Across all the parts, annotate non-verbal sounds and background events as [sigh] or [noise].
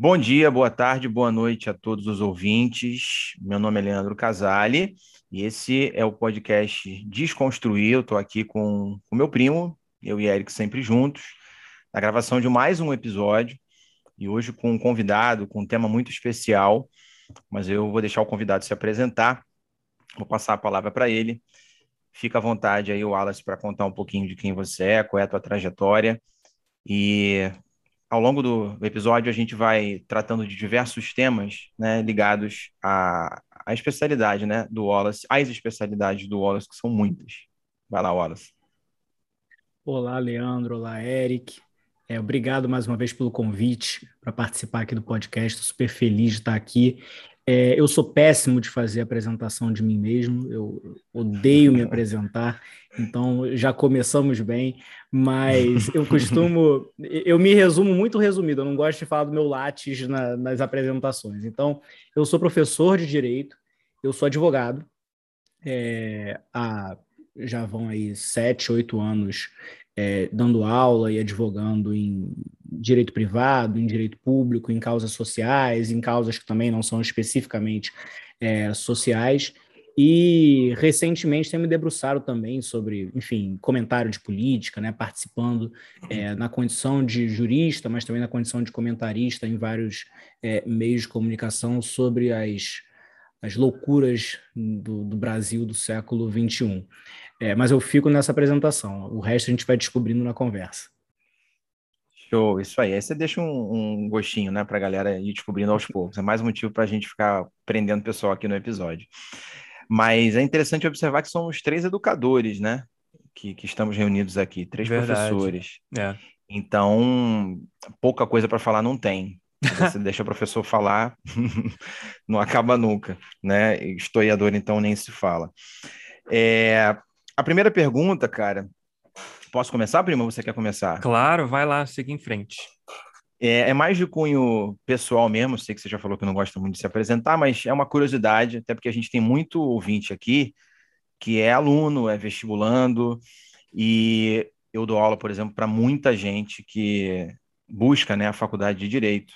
Bom dia, boa tarde, boa noite a todos os ouvintes. Meu nome é Leandro Casale e esse é o podcast Desconstruir. Eu estou aqui com o meu primo, eu e Eric sempre juntos, na gravação de mais um episódio e hoje com um convidado com um tema muito especial, mas eu vou deixar o convidado se apresentar. Vou passar a palavra para ele. Fica à vontade aí, Wallace, para contar um pouquinho de quem você é, qual é a tua trajetória e ao longo do episódio, a gente vai tratando de diversos temas né, ligados à, à especialidade né, do Wallace, às especialidades do Wallace, que são muitas. Vai lá, Wallace. Olá, Leandro. Olá, Eric. É, obrigado mais uma vez pelo convite para participar aqui do podcast. Estou super feliz de estar aqui. É, eu sou péssimo de fazer apresentação de mim mesmo, eu odeio me apresentar, então já começamos bem, mas eu [laughs] costumo, eu me resumo muito resumido, eu não gosto de falar do meu látis na, nas apresentações. Então, eu sou professor de direito, eu sou advogado, é, há, já vão aí sete, oito anos é, dando aula e advogando em direito privado, em direito público, em causas sociais, em causas que também não são especificamente é, sociais. E recentemente tem me debruçado também sobre, enfim, comentário de política, né, participando é, na condição de jurista, mas também na condição de comentarista em vários é, meios de comunicação sobre as, as loucuras do, do Brasil do século XXI. É, mas eu fico nessa apresentação. O resto a gente vai descobrindo na conversa. Show, isso aí. Aí você deixa um, um gostinho, né, a galera ir descobrindo aos poucos. É mais um motivo para a gente ficar prendendo o pessoal aqui no episódio. Mas é interessante observar que somos três educadores, né? Que, que estamos reunidos aqui, três Verdade. professores. É. Então, pouca coisa para falar não tem. Você [laughs] deixa o professor falar, [laughs] não acaba nunca, né? Historiador, então, nem se fala. É, a primeira pergunta, cara. Posso começar, prima? Você quer começar? Claro, vai lá, siga em frente. É, é, mais de cunho pessoal mesmo. Sei que você já falou que não gosta muito de se apresentar, mas é uma curiosidade, até porque a gente tem muito ouvinte aqui que é aluno, é vestibulando, e eu dou aula, por exemplo, para muita gente que busca né, a faculdade de Direito.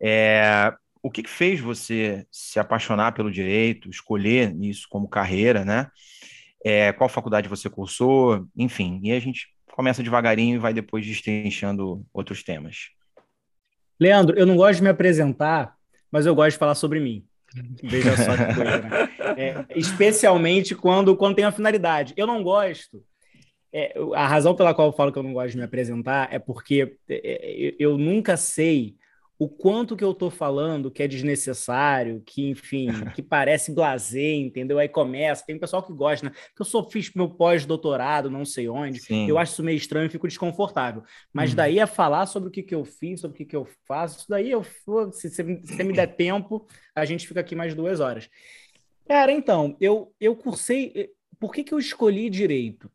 É, o que, que fez você se apaixonar pelo direito, escolher isso como carreira, né? É, qual faculdade você cursou, enfim. E a gente começa devagarinho e vai depois destrinchando outros temas. Leandro, eu não gosto de me apresentar, mas eu gosto de falar sobre mim. Veja só que coisa, né? [laughs] É, especialmente quando, quando tem uma finalidade. Eu não gosto. É, a razão pela qual eu falo que eu não gosto de me apresentar é porque é, é, eu nunca sei o quanto que eu estou falando que é desnecessário, que, enfim, que [laughs] parece blazer, entendeu? Aí começa, tem pessoal que gosta, né? Que eu só fiz meu pós-doutorado, não sei onde. Sim. Eu acho isso meio estranho e fico desconfortável. Mas uhum. daí a falar sobre o que, que eu fiz, sobre o que, que eu faço, isso daí eu se você me der [clears throat] tempo, a gente fica aqui mais duas horas. Cara, então, eu, eu cursei. Eh, por que, que eu escolhi direito?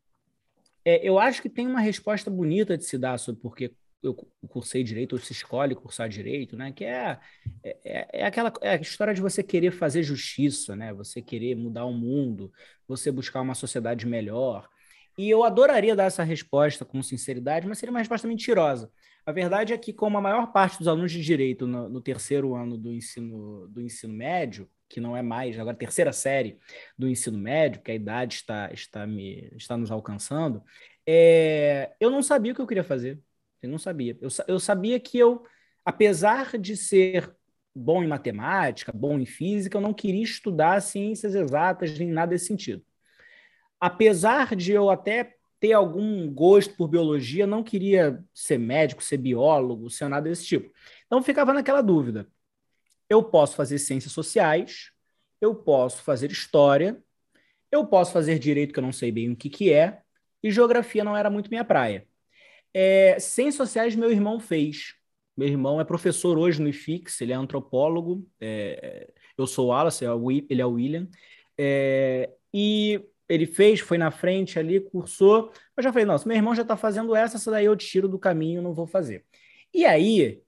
É, eu acho que tem uma resposta bonita de se dar sobre por que eu cursei direito, ou se escolhe cursar direito, né? Que é, é, é aquela é a história de você querer fazer justiça, né? Você querer mudar o mundo, você buscar uma sociedade melhor. E eu adoraria dar essa resposta com sinceridade, mas seria uma resposta mentirosa. A verdade é que, como a maior parte dos alunos de direito no, no terceiro ano do ensino, do ensino médio, que não é mais, agora terceira série do ensino médio, que a idade está, está, me, está nos alcançando, é, eu não sabia o que eu queria fazer. Eu não sabia. Eu, eu sabia que eu, apesar de ser bom em matemática, bom em física, eu não queria estudar ciências exatas nem nada desse sentido. Apesar de eu até ter algum gosto por biologia, não queria ser médico, ser biólogo, ser nada desse tipo. Então ficava naquela dúvida. Eu posso fazer ciências sociais, eu posso fazer história, eu posso fazer direito, que eu não sei bem o que, que é, e geografia não era muito minha praia. É, sociais meu irmão fez. Meu irmão é professor hoje no IFIX, ele é antropólogo, é, eu sou o Wallace, ele é o William, é, e ele fez, foi na frente ali, cursou. Eu já falei, nossa, meu irmão já está fazendo essa, essa daí eu tiro do caminho, não vou fazer. E aí,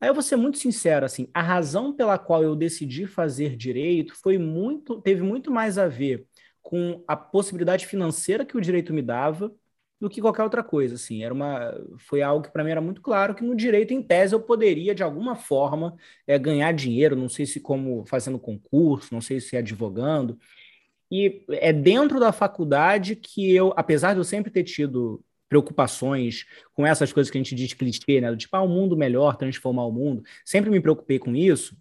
aí eu vou ser muito sincero, assim, a razão pela qual eu decidi fazer direito foi muito, teve muito mais a ver com a possibilidade financeira que o direito me dava do que qualquer outra coisa, assim, era uma, foi algo que para mim era muito claro que no direito, em tese, eu poderia de alguma forma é, ganhar dinheiro, não sei se como fazendo concurso, não sei se advogando, e é dentro da faculdade que eu, apesar de eu sempre ter tido preocupações com essas coisas que a gente diz clichê, né? Tipo, ah, um mundo melhor, transformar o mundo. Sempre me preocupei com isso,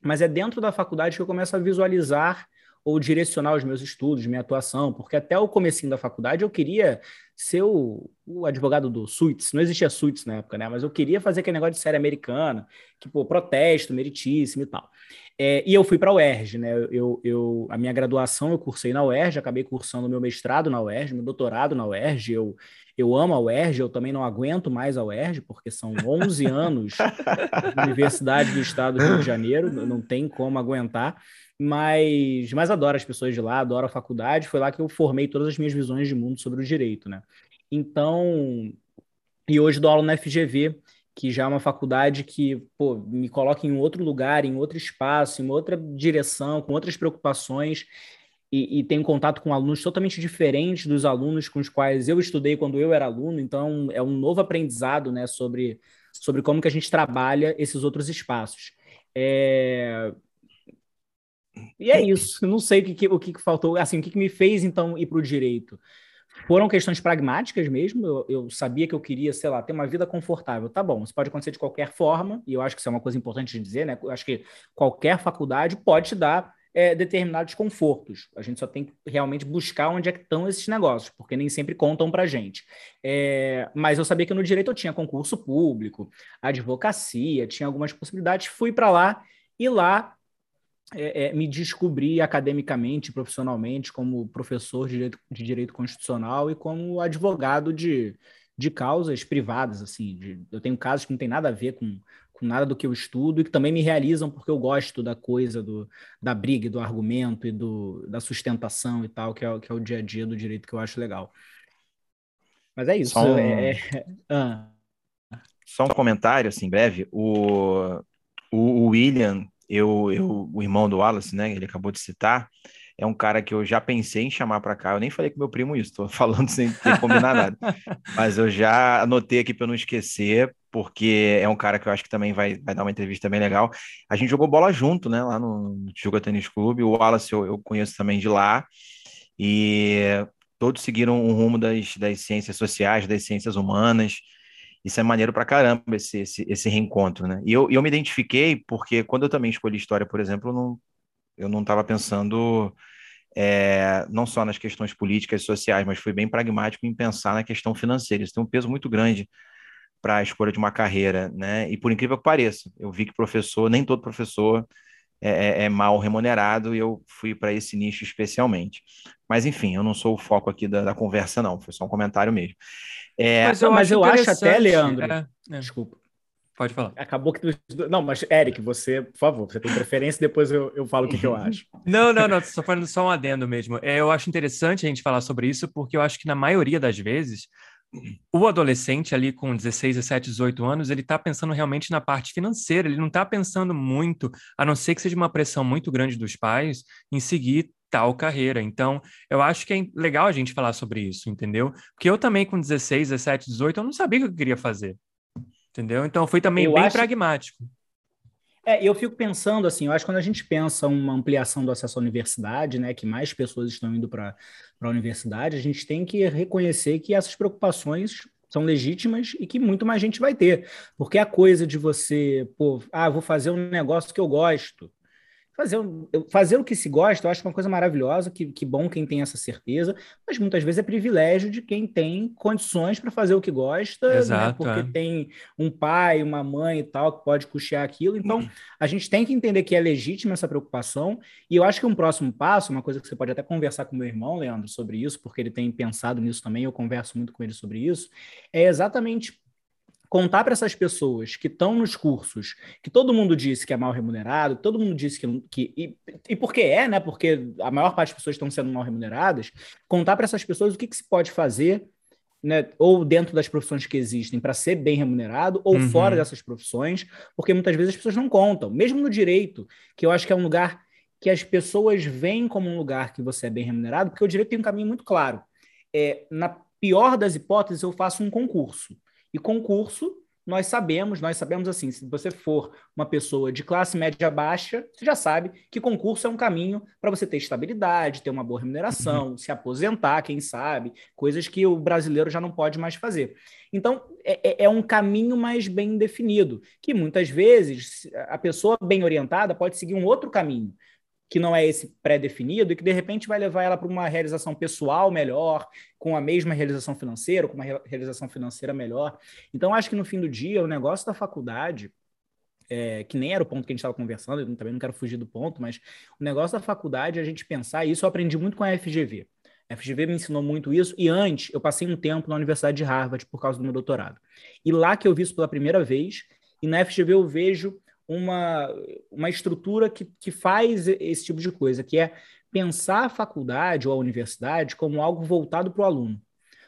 mas é dentro da faculdade que eu começo a visualizar ou direcionar os meus estudos, minha atuação, porque até o comecinho da faculdade eu queria ser o, o, advogado do Suits, não existia Suits na época, né? Mas eu queria fazer aquele negócio de série americana, que, pô, protesto, meritíssimo e tal. É, e eu fui para a UERJ, né? Eu, eu, a minha graduação eu cursei na UERJ, acabei cursando meu mestrado na UERJ, meu doutorado na UERJ. Eu, eu amo a UERJ, eu também não aguento mais a UERJ, porque são 11 anos de Universidade do Estado do Rio de Janeiro, não tem como aguentar. Mas, mas adoro as pessoas de lá, adoro a faculdade. Foi lá que eu formei todas as minhas visões de mundo sobre o direito, né? Então, e hoje dou aula na FGV, que já é uma faculdade que pô, me coloca em outro lugar, em outro espaço, em outra direção, com outras preocupações, e, e tenho contato com alunos totalmente diferentes dos alunos com os quais eu estudei quando eu era aluno, então é um novo aprendizado né, sobre, sobre como que a gente trabalha esses outros espaços. É... E é isso, não sei o que, o que faltou, assim, o que me fez então ir para o direito foram questões pragmáticas mesmo. Eu, eu, sabia que eu queria, sei lá, ter uma vida confortável. Tá bom, isso pode acontecer de qualquer forma, e eu acho que isso é uma coisa importante de dizer, né? Eu acho que qualquer faculdade pode te dar é, determinados confortos. A gente só tem que realmente buscar onde é que estão esses negócios, porque nem sempre contam para gente. É, mas eu sabia que no direito eu tinha concurso público, advocacia, tinha algumas possibilidades. Fui para lá e lá é, é, me descobri academicamente, profissionalmente, como professor de direito, de direito constitucional e como advogado de, de causas privadas. assim. De, eu tenho casos que não tem nada a ver com, com nada do que eu estudo e que também me realizam porque eu gosto da coisa do, da briga, do argumento e do, da sustentação e tal, que é, que é o dia a dia do direito que eu acho legal. Mas é isso. Só um, é, é... [laughs] Ah. Só um comentário, assim, breve. O, o William eu, eu, o irmão do Wallace, né, ele acabou de citar, é um cara que eu já pensei em chamar para cá. Eu nem falei com meu primo isso, estou [laughs] falando sem ter combinado nada. [laughs] Mas eu já anotei aqui para não esquecer, porque é um cara que eu acho que também vai, vai dar uma entrevista bem legal. A gente jogou bola junto, né, lá no Tijuca Tênis Clube. O Wallace eu, eu conheço também de lá. E todos seguiram o rumo das, das ciências sociais, das ciências humanas isso é maneiro pra caramba, esse, esse, esse reencontro, né? E eu, eu me identifiquei porque quando eu também escolhi história, por exemplo, eu não, eu não estava pensando é, não só nas questões políticas e sociais, mas fui bem pragmático em pensar na questão financeira. Isso tem um peso muito grande para a escolha de uma carreira, né? E por incrível que pareça, eu vi que professor, nem todo professor é, é, é mal remunerado e eu fui para esse nicho especialmente. Mas enfim, eu não sou o foco aqui da, da conversa, não, foi só um comentário mesmo. É, mas eu, mas acho, eu acho até, Leandro. É, é. Desculpa. Pode falar. Acabou que. Não, mas, Eric, você, por favor, você tem preferência, depois eu, eu falo o que, que eu acho. [laughs] Não, não, não, só falando só um adendo mesmo. É, eu acho interessante a gente falar sobre isso, porque eu acho que na maioria das vezes o adolescente ali com 16, 17, 18 anos, ele está pensando realmente na parte financeira, ele não está pensando muito, a não ser que seja uma pressão muito grande dos pais, em seguir tal carreira. Então, eu acho que é legal a gente falar sobre isso, entendeu? Porque eu também com 16, 17, 18, eu não sabia o que eu queria fazer, entendeu? Então, foi também eu bem acho... pragmático. É, eu fico pensando assim, eu acho que quando a gente pensa uma ampliação do acesso à universidade, né, que mais pessoas estão indo para a universidade, a gente tem que reconhecer que essas preocupações são legítimas e que muito mais gente vai ter. Porque a coisa de você, pô, ah, vou fazer um negócio que eu gosto. Fazer, fazer o que se gosta, eu acho uma coisa maravilhosa, que, que bom quem tem essa certeza, mas muitas vezes é privilégio de quem tem condições para fazer o que gosta, né? Exato, né? porque é. tem um pai, uma mãe e tal que pode custear aquilo. Então, a gente tem que entender que é legítima essa preocupação, e eu acho que um próximo passo, uma coisa que você pode até conversar com meu irmão, Leandro, sobre isso, porque ele tem pensado nisso também, eu converso muito com ele sobre isso, é exatamente contar para essas pessoas que estão nos cursos, que todo mundo disse que é mal remunerado, todo mundo disse que. que e, e por que é, né? Porque a maior parte das pessoas estão sendo mal remuneradas, contar para essas pessoas o que, que se pode fazer. Né, ou dentro das profissões que existem para ser bem remunerado, ou uhum. fora dessas profissões, porque muitas vezes as pessoas não contam. Mesmo no direito, que eu acho que é um lugar que as pessoas veem como um lugar que você é bem remunerado, porque o direito tem um caminho muito claro. É, na pior das hipóteses, eu faço um concurso. E concurso, nós sabemos, nós sabemos assim, se você for uma pessoa de classe média baixa, você já sabe que concurso é um caminho para você ter estabilidade, ter uma boa remuneração, uhum. se aposentar, quem sabe, coisas que o brasileiro já não pode mais fazer. Então, é, é, é um caminho mais bem definido, que muitas vezes a pessoa bem orientada pode seguir um outro caminho que não é esse pré-definido e que de repente vai levar ela para uma realização pessoal melhor, com a mesma realização financeira, com uma realização financeira melhor. Então, acho que no fim do dia, o negócio da faculdade, é, que nem era o ponto que a gente estava conversando, eu também não quero fugir do ponto, mas o negócio da faculdade é a gente pensar, e isso eu aprendi muito com a FGV. A FGV me ensinou muito isso, e antes eu passei um tempo na Universidade de Harvard por causa do meu doutorado. E lá que eu vi isso pela primeira vez, e na FGV eu vejo uma, uma estrutura que, que faz esse tipo de coisa, que é pensar a faculdade ou a universidade como algo voltado para o aluno.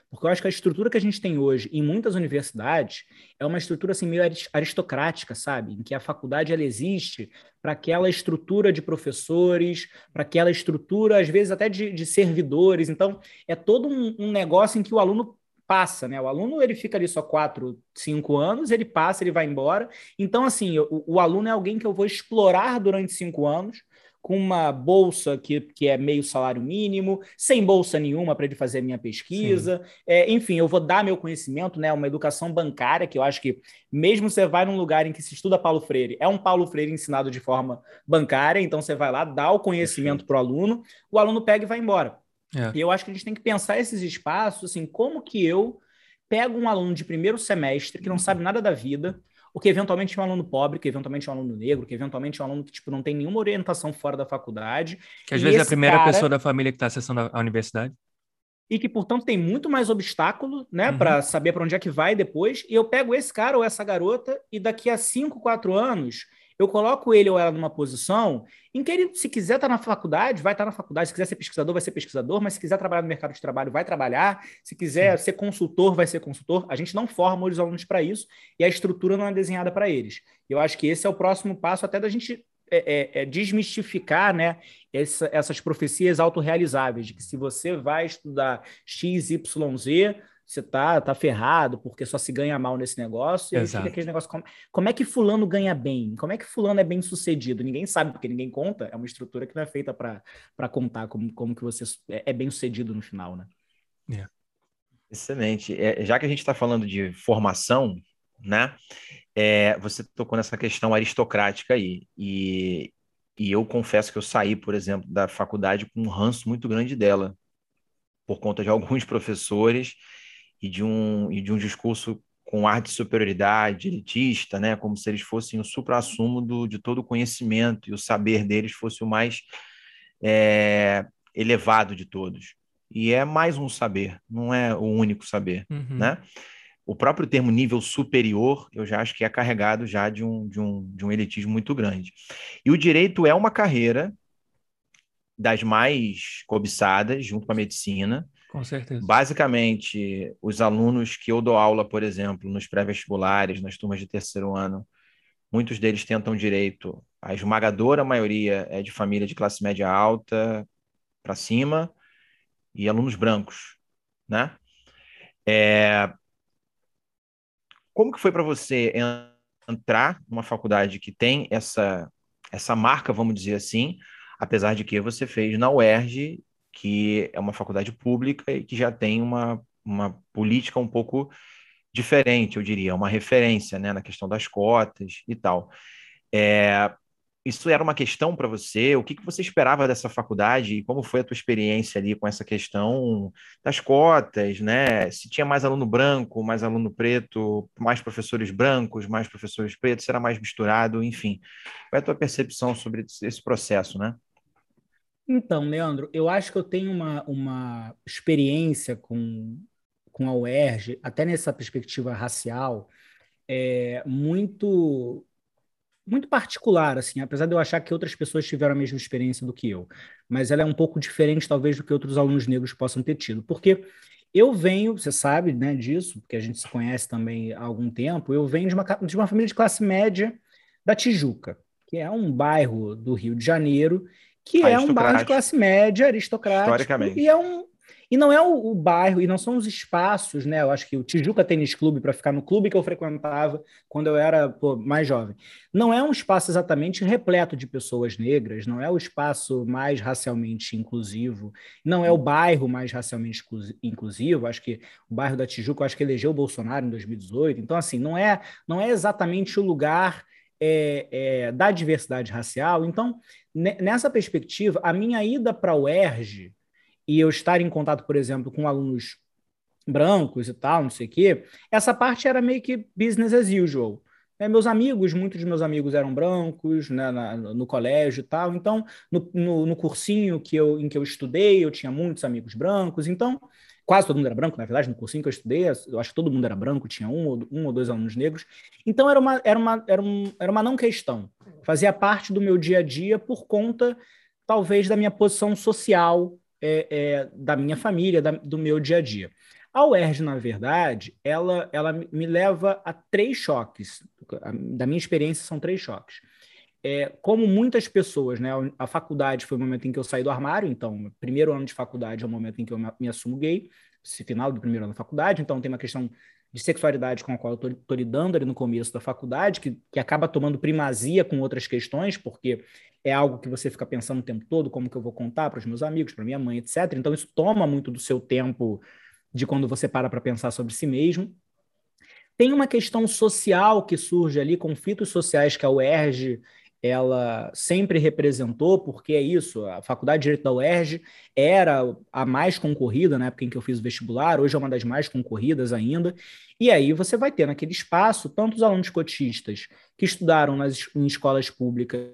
Porque eu acho que a estrutura que a gente tem hoje em muitas universidades é uma estrutura assim meio aristocrática, sabe? Em que a faculdade ela existe para aquela estrutura de professores, para aquela estrutura, às vezes, até de, de servidores. Então, é todo um, um negócio em que o aluno passa, né? O aluno ele fica ali só quatro, cinco anos, ele passa, ele vai embora. Então, assim, o, o aluno é alguém que eu vou explorar durante cinco anos, com uma bolsa que, que é meio salário mínimo, sem bolsa nenhuma para ele fazer a minha pesquisa. É, enfim, eu vou dar meu conhecimento, né? Uma educação bancária, que eu acho que, mesmo você vai num lugar em que se estuda Paulo Freire, é um Paulo Freire ensinado de forma bancária, então você vai lá, dá o conhecimento para o aluno, o aluno pega e vai embora. É. E eu acho que a gente tem que pensar esses espaços, assim, como que eu pego um aluno de primeiro semestre que não sabe nada da vida, ou que eventualmente é um aluno pobre, que eventualmente é um aluno negro, que eventualmente é um aluno que tipo, não tem nenhuma orientação fora da faculdade. Que às vezes é a primeira cara... pessoa da família que está acessando a universidade. E que, portanto, tem muito mais obstáculo, né, uhum. para saber para onde é que vai depois. E eu pego esse cara ou essa garota, e daqui a 5, 4 anos, eu coloco ele ou ela numa posição em que ele, se quiser estar tá na faculdade, vai estar tá na faculdade, se quiser ser pesquisador, vai ser pesquisador, mas se quiser trabalhar no mercado de trabalho, vai trabalhar, se quiser Sim. ser consultor, vai ser consultor. A gente não forma os alunos para isso e a estrutura não é desenhada para eles. Eu acho que esse é o próximo passo até da gente é, é, é desmistificar né, essa, essas profecias autorrealizáveis, de que se você vai estudar X, Y, Z, você tá, tá ferrado porque só se ganha mal nesse negócio. E aí fica aquele negócio, como, como, é que fulano ganha bem? Como é que fulano é bem sucedido? Ninguém sabe, porque ninguém conta. É uma estrutura que não é feita para contar como, como que você é, é bem sucedido no final, né? É. Excelente. É, já que a gente está falando de formação, né? É, você tocou nessa questão aristocrática aí. E, e eu confesso que eu saí, por exemplo, da faculdade com um ranço muito grande dela, por conta de alguns [laughs] professores e de um, e de um discurso com ar de superioridade, elitista, né? como se eles fossem o supra-sumo de todo o conhecimento e o saber deles fosse o mais é, elevado de todos. E é mais um saber, não é o único saber, uhum. né? O próprio termo nível superior, eu já acho que é carregado já de um, de um, de um elitismo muito grande. E o direito é uma carreira das mais cobiçadas, junto com a medicina, com certeza. Basicamente, os alunos que eu dou aula, por exemplo, nos pré-vestibulares, nas turmas de terceiro ano, muitos deles tentam direito. A esmagadora maioria é de família de classe média alta para cima e alunos brancos, né? É... Como que foi para você entrar numa faculdade que tem essa essa marca, vamos dizer assim, apesar de que você fez na UERJ que é uma faculdade pública e que já tem uma, uma política um pouco diferente, eu diria, uma referência né, na questão das cotas e tal. É, isso era uma questão para você? O que, que você esperava dessa faculdade e como foi a tua experiência ali com essa questão das cotas, né? Se tinha mais aluno branco, mais aluno preto, mais professores brancos, mais professores pretos, será mais misturado, enfim. Qual é a tua percepção sobre esse processo, né? Então, Leandro, eu acho que eu tenho uma, uma experiência com, com a UERJ, até nessa perspectiva racial, é, muito muito particular, assim, apesar de eu achar que outras pessoas tiveram a mesma experiência do que eu, mas ela é um pouco diferente, talvez, do que outros alunos negros possam ter tido, porque eu venho, você sabe, né, disso, porque a gente se conhece também há algum tempo, eu venho de uma, de uma família de classe média da Tijuca, que é um bairro do Rio de Janeiro, que é um bairro de classe média, aristocrático, e é um, e não é o, o, bairro, e não são os espaços, né? Eu acho que o Tijuca Tênis Clube, para ficar no clube que eu frequentava quando eu era pô, mais jovem, não é um espaço exatamente repleto de pessoas negras, não é o espaço mais racialmente inclusivo, não é o bairro mais racialmente inclusivo. Acho que o bairro da Tijuca, acho que elegeu o Bolsonaro em 2018. Então, assim, não é, não é exatamente o lugar é, é, da diversidade racial. Então, nessa perspectiva, a minha ida para o UERJ e eu estar em contato, por exemplo, com alunos brancos e tal, não sei o quê, essa parte era meio que business as usual. É, meus amigos, muitos de meus amigos eram brancos né, na, no colégio e tal, então no, no, no, cursinho que eu, em que eu estudei, eu tinha muitos amigos brancos, então quase todo mundo era branco, na verdade, no cursinho que eu estudei, eu acho que todo mundo era branco, tinha um ou, um ou dois alunos negros, então era uma, era, uma, era, um, era uma não questão, fazia parte do meu dia a dia por conta, talvez, da minha posição social é, é, da minha família, da, do meu dia a dia. A UERJ, na verdade, ela, ela me leva a três choques. Da minha experiência, são três choques. É, como muitas pessoas, né, a faculdade foi o momento em que eu saí do armário, então, primeiro ano de faculdade é o momento em que eu me, assumo gay, esse final do primeiro ano da faculdade, então tem uma questão de sexualidade com a qual eu estou lidando ali no começo da faculdade, que, que acaba tomando primazia com outras questões, porque é algo que você fica pensando o tempo todo, como que eu vou contar para os meus amigos, para minha mãe, etc. Então isso toma muito do seu tempo de quando você para para pensar sobre si mesmo. Tem uma questão social que surge ali, conflitos sociais que a UERJ ela sempre representou, porque é isso, a Faculdade de Direito da UERJ era a mais concorrida na época em que eu fiz o vestibular, hoje é uma das mais concorridas ainda, e aí você vai ter naquele espaço tantos alunos cotistas que estudaram nas, em escolas públicas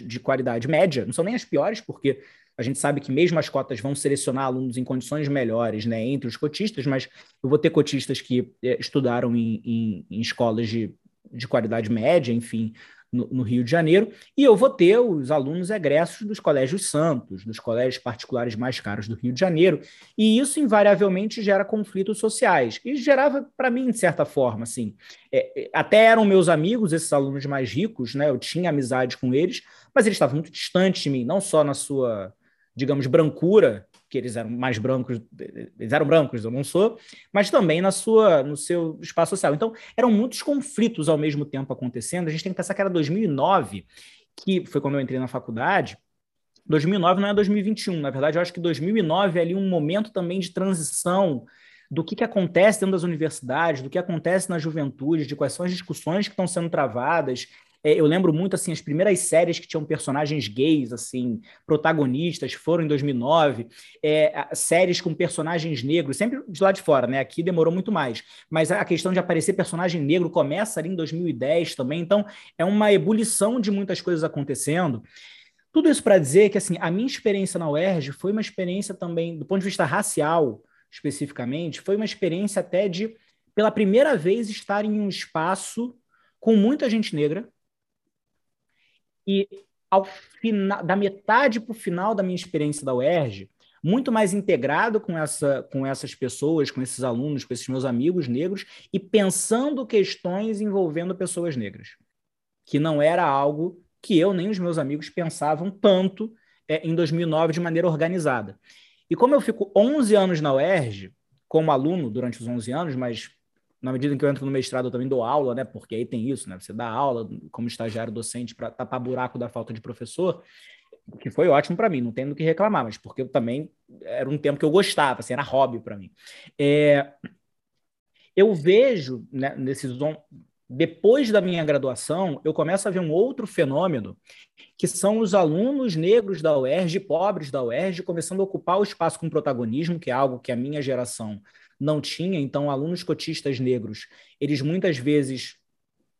de qualidade média, não são nem as piores, porque a gente sabe que mesmo as cotas vão selecionar alunos em condições melhores né, entre os cotistas, mas eu vou ter cotistas que eh, estudaram em, em, em escolas de, de qualidade média, enfim, no, no, Rio de Janeiro, e eu vou ter os alunos egressos dos colégios santos, dos colégios particulares mais caros do Rio de Janeiro, e isso invariavelmente gera conflitos sociais, e gerava para mim, de certa forma, assim, é, é, até eram meus amigos, esses alunos mais ricos, né, eu tinha amizade com eles, mas eles estavam muito distantes de mim, não só na sua, digamos, brancura, que eles eram mais brancos, eles eram brancos, eu não sou, mas também na sua, no seu espaço social. Então, eram muitos conflitos ao mesmo tempo acontecendo. A gente tem que pensar que era 2009, que foi quando eu entrei na faculdade. 2009 não é 2021, na verdade, eu acho que 2009 é ali um momento também de transição do que, que acontece dentro das universidades, do que acontece na juventude, de quais são as discussões que estão sendo travadas, é, eu lembro muito, assim, as primeiras séries que tinham personagens gays, assim, protagonistas, foram em 2009. É, séries com personagens negros, sempre de lá de fora, né? Aqui demorou muito mais. Mas a questão de aparecer personagem negro começa ali em 2010 também. Então, é uma ebulição de muitas coisas acontecendo. Tudo isso para dizer que, assim, a minha experiência na UERJ foi uma experiência também, do ponto de vista racial, especificamente, foi uma experiência até de, pela primeira vez, estar em um espaço com muita gente negra, e ao final, da metade para o final da minha experiência da UERJ, muito mais integrado com, essa, com essas pessoas, com esses alunos, com esses meus amigos negros, e pensando questões envolvendo pessoas negras, que não era algo que eu nem os meus amigos pensavam tanto é, em 2009 de maneira organizada. E como eu fico 11 anos na UERJ, como aluno durante os 11 anos, mas na medida em que eu entro no mestrado, eu também dou aula, né? Porque aí tem isso, né? Você dá aula como estagiário docente para tapar buraco da falta de professor, que foi ótimo para mim, não tenho do que reclamar, mas porque eu também era um tempo que eu gostava, assim, era hobby para mim. É... Eu vejo né, nesses depois da minha graduação, eu começo a ver um outro fenômeno, que são os alunos negros da UERJ, pobres da UERJ, começando a ocupar o espaço com protagonismo, que é algo que a minha geração não tinha. Então, alunos cotistas negros, eles muitas vezes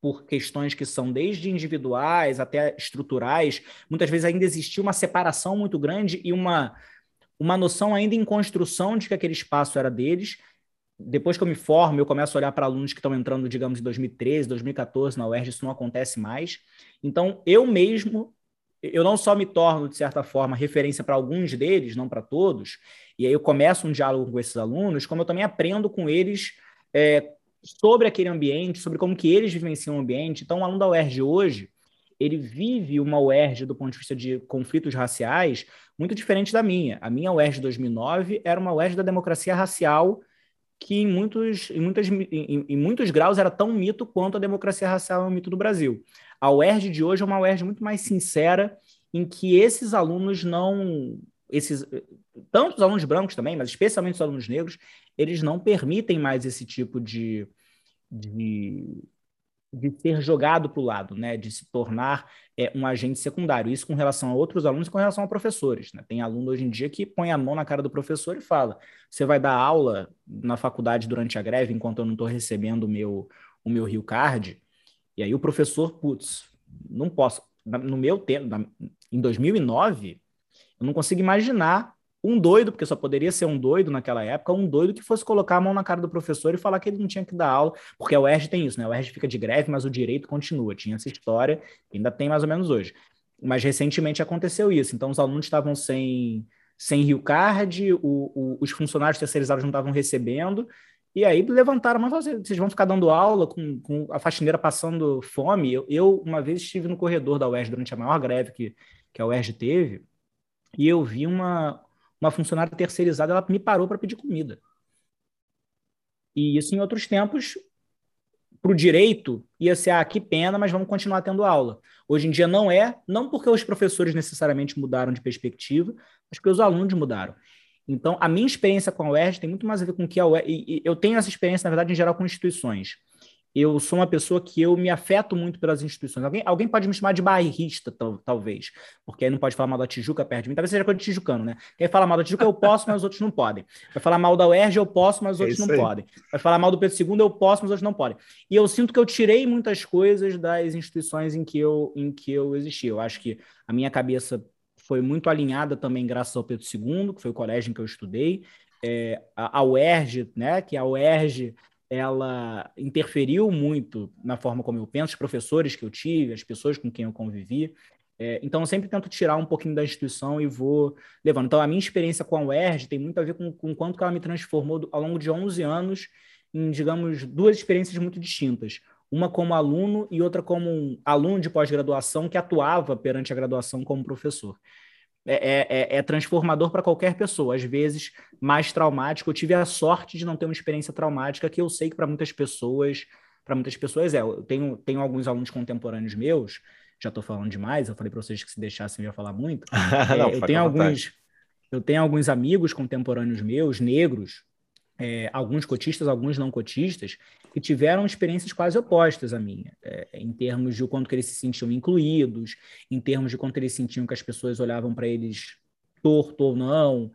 por questões que são desde individuais até estruturais, muitas vezes ainda existia uma separação muito grande e uma, uma noção ainda em construção de que aquele espaço era deles. Depois que eu me formo, eu começo a olhar para alunos que estão entrando, digamos, em 2013, 2014 na UERJ, isso não acontece mais. Então, eu mesmo, eu não só me torno, de certa forma, referência para alguns deles, não para todos, e aí eu começo um diálogo com esses alunos, como eu também aprendo com eles é, sobre aquele ambiente, sobre como que eles vivenciam o ambiente. Então, o aluno da UERJ hoje, ele vive uma UERJ do ponto de vista de conflitos raciais muito diferente da minha. A minha UERJ de 2009 era uma UERJ da democracia racial que em muitos, em, muitas, em, em muitos graus era tão mito quanto a democracia racial é um mito do Brasil. A UERJ de hoje é uma UERJ muito mais sincera, em que esses alunos não esses tanto os alunos brancos também, mas especialmente os alunos negros, eles não permitem mais esse tipo de, de, de ser jogado para o lado, né? de se tornar é, um agente secundário. Isso com relação a outros alunos e com relação a professores. Né? Tem aluno hoje em dia que põe a mão na cara do professor e fala: você vai dar aula na faculdade durante a greve enquanto eu não estou recebendo o meu, o meu Rio Card? E aí o professor, putz, não posso. No meu tempo, em 2009, eu não consigo imaginar um doido, porque só poderia ser um doido naquela época, um doido que fosse colocar a mão na cara do professor e falar que ele não tinha que dar aula, porque a UERJ tem isso, né? A UERJ fica de greve, mas o direito continua. Tinha essa história, ainda tem mais ou menos hoje. Mas recentemente aconteceu isso. Então, os alunos estavam sem, sem Rio Card, o, o, os funcionários terceirizados não estavam recebendo, e aí levantaram, mas vocês vão ficar dando aula com, com a faxineira passando fome? Eu, eu, uma vez, estive no corredor da UERJ durante a maior greve que, que a UERJ teve, e eu vi uma, uma funcionária terceirizada, ela me parou para pedir comida. E isso em outros tempos, para o direito, ia ser, ah, que pena, mas vamos continuar tendo aula. Hoje em dia não é, não porque os professores necessariamente mudaram de perspectiva, mas porque os alunos mudaram. Então, a minha experiência com a UERJ tem muito mais a ver com o que a UERJ... E eu tenho essa experiência, na verdade, em geral, com instituições eu sou uma pessoa que eu me afeto muito pelas instituições. Alguém, alguém pode me chamar de bairrista, tal, talvez, porque aí não pode falar mal da Tijuca perto de mim. Talvez seja coisa de tijucano, né? Quem fala mal da Tijuca eu posso, mas os outros não podem. Vai falar mal da UERJ eu posso, mas os é outros não aí. podem. Vai falar mal do Pedro II eu posso, mas os outros não podem. E eu sinto que eu tirei muitas coisas das instituições em que eu, em que eu existi. Eu acho que a minha cabeça foi muito alinhada também graças ao Pedro II, que foi o colégio em que eu estudei. É, a, UERJ, né, que a UERJ ela interferiu muito na forma como eu penso, os professores que eu tive, as pessoas com quem eu convivi. É, então, eu sempre tento tirar um pouquinho da instituição e vou levando. Então, a minha experiência com a UERJ tem muito a ver com, com quanto ela me transformou ao longo de 11 anos em, digamos, duas experiências muito distintas. Uma como aluno e outra como um aluno de pós-graduação que atuava perante a graduação como professor. É, é, é, é, transformador para qualquer pessoa, às vezes mais traumático. Eu tive a sorte de não ter uma experiência traumática que eu sei que para muitas pessoas, para muitas pessoas é. Eu tenho, tenho alguns alunos contemporâneos meus, já estou falando demais, eu falei para vocês que se deixassem eu ia falar muito. [laughs] não, é, eu tenho alguns eu tenho alguns amigos contemporâneos meus, negros, é, alguns cotistas, alguns não cotistas, que tiveram experiências quase opostas à minha, é, em termos de o quanto que eles se sentiam incluídos, em termos de quanto eles sentiam que as pessoas olhavam para eles torto ou não.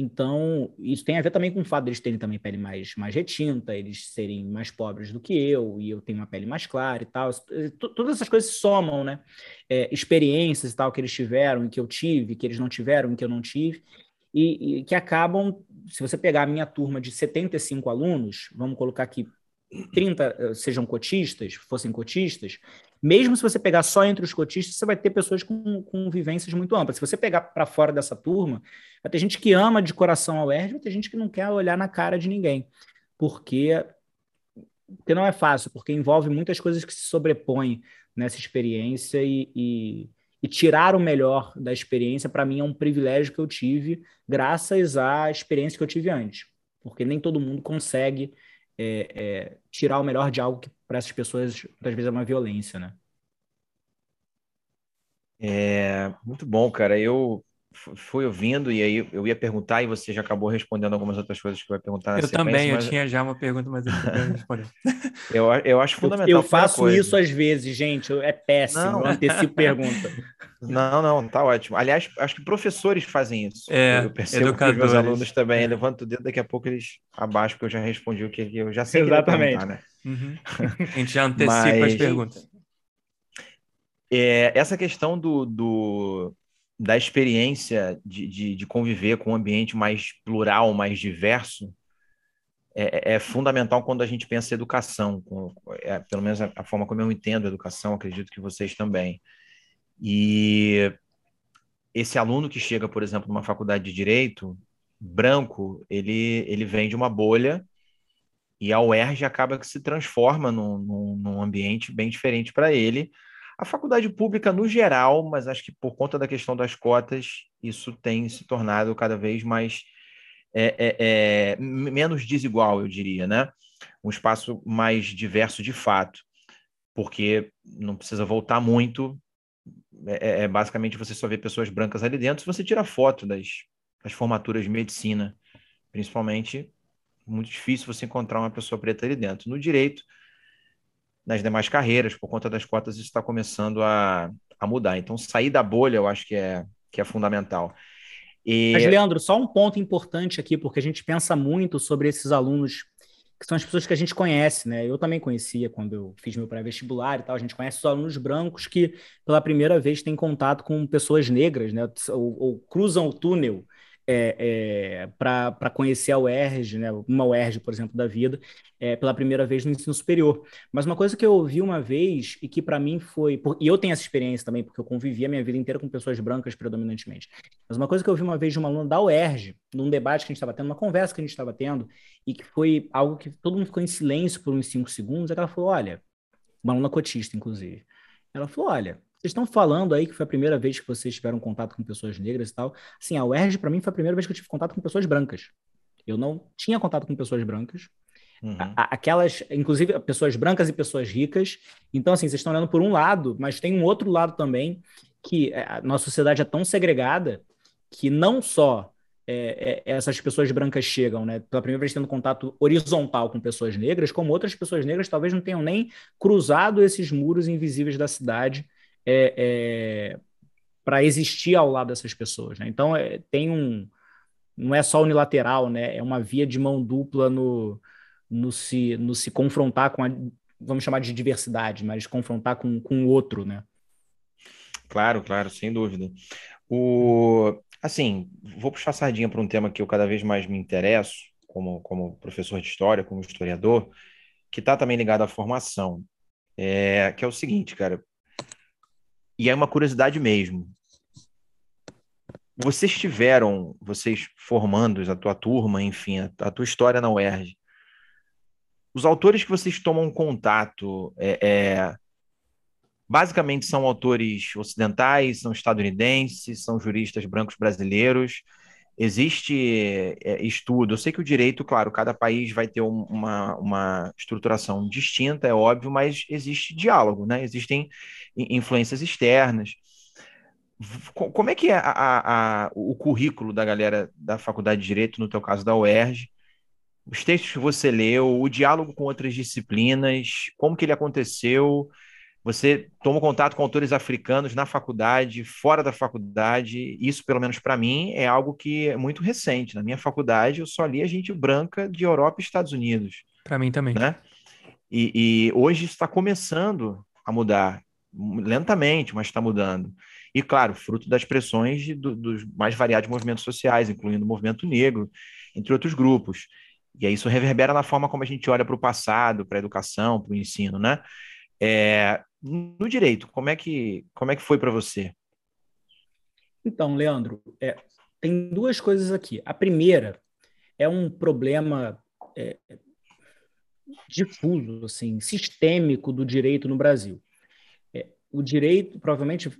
Então, isso tem a ver também com o fato deles terem também pele mais, mais retinta, eles serem mais pobres do que eu, e eu tenho uma pele mais clara e tal. Todas essas coisas somam, né? É, experiências e tal que eles tiveram e que eu tive, que eles não tiveram e que eu não tive, e, e que acabam, se você pegar a minha turma de 75 alunos, vamos colocar aqui 30 eh, sejam cotistas, fossem cotistas, mesmo se você pegar só entre os cotistas, você vai ter pessoas com, com vivências muito amplas. Se você pegar para fora dessa turma, vai ter gente que ama de coração a UERJ, vai ter gente que não quer olhar na cara de ninguém, porque, porque não é fácil, porque envolve muitas coisas que se sobrepõem nessa experiência e, e, e tirar o melhor da experiência, para mim, é um privilégio que eu tive graças à experiência que eu tive antes, porque nem todo mundo consegue é, é, tirar o melhor de algo que para essas pessoas às vezes é uma violência, né? É muito bom, cara. Eu fui ouvindo e aí eu ia perguntar e você já acabou respondendo algumas outras coisas que eu ia perguntar Eu também, mas... eu tinha já uma pergunta, mas eu não [laughs] responder. eu, eu acho fundamental. Eu, eu faço isso às vezes, gente, é péssimo, não. eu antecipo pergunta. [laughs] Não, não, tá ótimo. Aliás, acho que professores fazem isso. É, eu percebo que os meus alunos também, é. levantam o dedo, daqui a pouco eles abaixo, porque eu já respondi o que eu já sei Exatamente. né? Uhum. A gente já antecipa mas... as perguntas. É, essa questão do, do, da experiência de, de, de, conviver com um ambiente mais plural, mais diverso, é, é, é fundamental quando a gente pensa em educação, com, é, pelo menos a, a, forma como eu entendo a educação, acredito que vocês também. E esse aluno que chega, por exemplo, numa faculdade de direito, branco, ele, ele vem de uma bolha e a UERJ acaba que se transforma num, num, num ambiente bem diferente para ele, a faculdade pública no geral, mas acho que por conta da questão das cotas, isso tem se tornado cada vez mais é, é, é, menos desigual, eu diria, né? Um espaço mais diverso de fato, porque não precisa voltar muito. É, é, é basicamente você só vê pessoas brancas ali dentro. Se você tira foto das, das formaturas de medicina, principalmente, muito difícil você encontrar uma pessoa preta ali dentro. No direito, nas demais carreiras, por conta das cotas, isso está começando a, a mudar. Então, sair da bolha, eu acho que é, que é fundamental. E... Mas, Leandro, só um ponto importante aqui, porque a gente pensa muito sobre esses alunos, que são as pessoas que a gente conhece, né? Eu também conhecia quando eu fiz meu pré-vestibular e tal. A gente conhece os alunos brancos que, pela primeira vez, têm contato com pessoas negras, né? Ou, ou cruzam o túnel é, é, para conhecer a UERJ, né, uma UERJ, por exemplo, da vida, é, pela primeira vez no ensino superior. Mas uma coisa que eu ouvi uma vez e que para mim foi. Por, e eu tenho essa experiência também, porque eu convivi a minha vida inteira com pessoas brancas predominantemente. Mas uma coisa que eu ouvi uma vez de uma aluna da UERJ, num debate que a gente estava tendo, uma conversa que a gente estava tendo, e que foi algo que todo mundo ficou em silêncio por uns cinco segundos, é que ela falou: olha, uma aluna cotista, inclusive. Ela falou: olha, vocês estão falando aí que foi a primeira vez que vocês tiveram contato com pessoas negras e tal. Assim, a UERJ, para mim, foi a primeira vez que eu tive contato com pessoas brancas. Eu não tinha contato com pessoas brancas. Uhum. Aquelas, inclusive, pessoas brancas e pessoas ricas. Então, assim, vocês estão olhando por um lado, mas tem um outro lado também, que é, a nossa sociedade é tão segregada que não só é, é, essas pessoas brancas chegam, né, pela primeira vez tendo contato horizontal com pessoas negras, como outras pessoas negras talvez não tenham nem cruzado esses muros invisíveis da cidade é, é, para existir ao lado dessas pessoas. Né? Então, é, tem um. Não é só unilateral, né? é uma via de mão dupla no, no, se, no se confrontar com a. Vamos chamar de diversidade, mas confrontar com, com o outro, né? Claro, claro, sem dúvida. O, assim, vou puxar a sardinha para um tema que eu cada vez mais me interesso, como, como professor de história, como historiador, que está também ligado à formação, é, que é o seguinte, cara, e é uma curiosidade mesmo. Vocês tiveram, vocês formandos, a tua turma, enfim, a, a tua história na UERJ, os autores que vocês tomam contato, é, é, basicamente são autores ocidentais, são estadunidenses, são juristas brancos brasileiros. Existe é, estudo, eu sei que o direito, claro, cada país vai ter um, uma, uma estruturação distinta, é óbvio, mas existe diálogo, né? Existem influências externas. Como é que é a, a, a, o currículo da galera da Faculdade de Direito, no teu caso da UERJ? Os textos que você leu, o diálogo com outras disciplinas, como que ele aconteceu? Você toma contato com autores africanos na faculdade, fora da faculdade. Isso, pelo menos para mim, é algo que é muito recente. Na minha faculdade, eu só lia gente branca de Europa e Estados Unidos. Para mim também. Né? E, e hoje está começando a mudar lentamente, mas está mudando. E, claro, fruto das pressões de, do, dos mais variados movimentos sociais, incluindo o movimento negro, entre outros grupos. E aí isso reverbera na forma como a gente olha para o passado, para a educação, para o ensino, né? É, no direito, como é que, como é que foi para você? Então, Leandro, é, tem duas coisas aqui. A primeira é um problema é, difuso, assim, sistêmico do direito no Brasil o direito, provavelmente,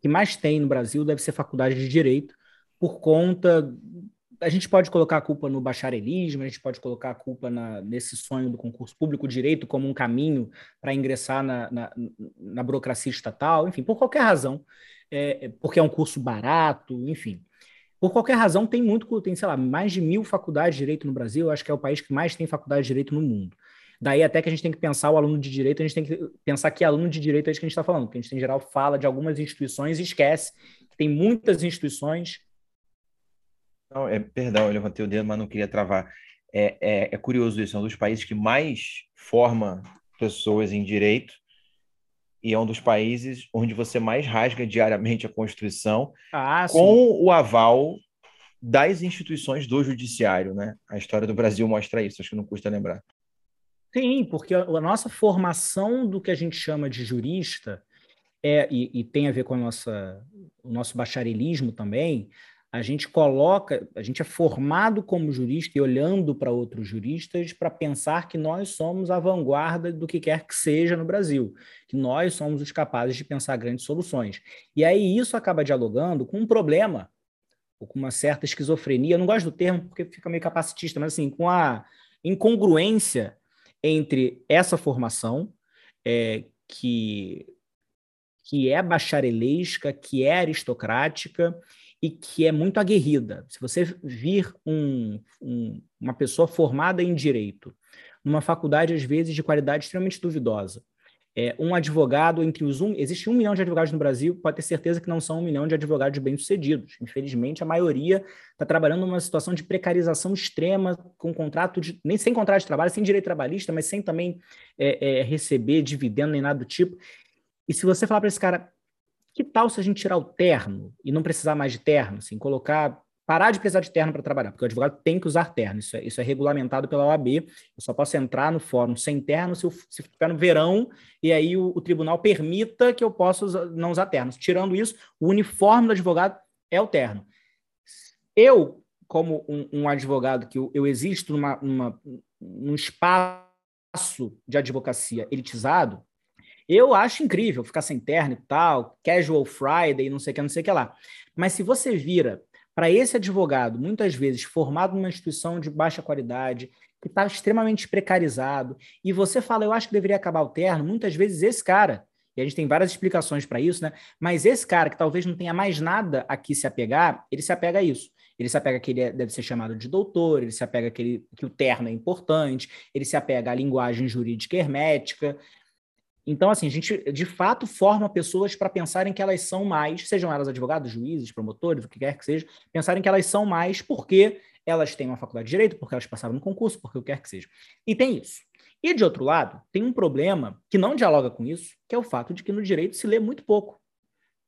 que mais tem no Brasil deve ser faculdade de direito, por conta. A gente pode colocar a culpa no bacharelismo, a gente pode colocar a culpa na, nesse sonho do concurso público, direito como um caminho para ingressar na, na, na, burocracia estatal, enfim, por qualquer razão, é, porque é um curso barato, enfim. por qualquer razão, tem muito, tem, sei lá, mais de mil faculdades de direito no Brasil. Acho que é o país que mais tem faculdade de direito no mundo. Daí até que a gente tem que pensar o aluno de direito, a gente tem que pensar que aluno de direito é isso que a gente está falando, porque a gente, em geral, fala de algumas instituições e esquece que tem muitas instituições. Não, é, perdão, eu levantei o dedo, mas não queria travar. É, é, é curioso isso, é um dos países que mais forma pessoas em direito e é um dos países onde você mais rasga diariamente a Constituição ah, com o aval das instituições do judiciário, né? A história do Brasil mostra isso, acho que não custa lembrar. Sim, porque a, a nossa formação do que a gente chama de jurista é, e, e tem a ver com a nossa, o nosso bacharelismo também, a gente coloca, a gente é formado como jurista e olhando para outros juristas para pensar que nós somos a vanguarda do que quer que seja no Brasil, que nós somos os capazes de pensar grandes soluções. E aí isso acaba dialogando com um problema, ou com uma certa esquizofrenia, eu não gosto do termo porque fica meio capacitista, mas assim, com a incongruência entre essa formação, é, que, que é bacharelesca, que é aristocrática, e que é muito aguerrida. Se você vir um, um, uma pessoa formada em direito, numa faculdade, às vezes, de qualidade extremamente duvidosa, é, um advogado entre os um. Existe um milhão de advogados no Brasil, pode ter certeza que não são um milhão de advogados bem-sucedidos. Infelizmente, a maioria está trabalhando numa situação de precarização extrema, com contrato de. nem sem contrato de trabalho, sem direito trabalhista, mas sem também é, é, receber dividendo nem nada do tipo. E se você falar para esse cara, que tal se a gente tirar o terno e não precisar mais de terno, assim, colocar parar de precisar de terno para trabalhar, porque o advogado tem que usar terno, isso é, isso é regulamentado pela OAB, eu só posso entrar no fórum sem terno se, eu, se ficar no verão e aí o, o tribunal permita que eu possa usar, não usar ternos. Tirando isso, o uniforme do advogado é o terno. Eu, como um, um advogado que eu, eu existo numa, numa, num espaço de advocacia elitizado, eu acho incrível ficar sem terno e tal, casual Friday, não sei o que, não sei o que lá. Mas se você vira para esse advogado, muitas vezes formado numa instituição de baixa qualidade, que está extremamente precarizado, e você fala, eu acho que deveria acabar o terno, muitas vezes esse cara, e a gente tem várias explicações para isso, né? Mas esse cara que talvez não tenha mais nada a que se apegar, ele se apega a isso. Ele se apega que ele é, deve ser chamado de doutor, ele se apega que, ele, que o terno é importante, ele se apega à linguagem jurídica hermética, então, assim, a gente de fato forma pessoas para pensarem que elas são mais, sejam elas advogados, juízes, promotores, o que quer que seja, pensarem que elas são mais porque elas têm uma faculdade de direito, porque elas passaram no concurso, porque o que quer que seja. E tem isso. E de outro lado, tem um problema que não dialoga com isso, que é o fato de que no direito se lê muito pouco.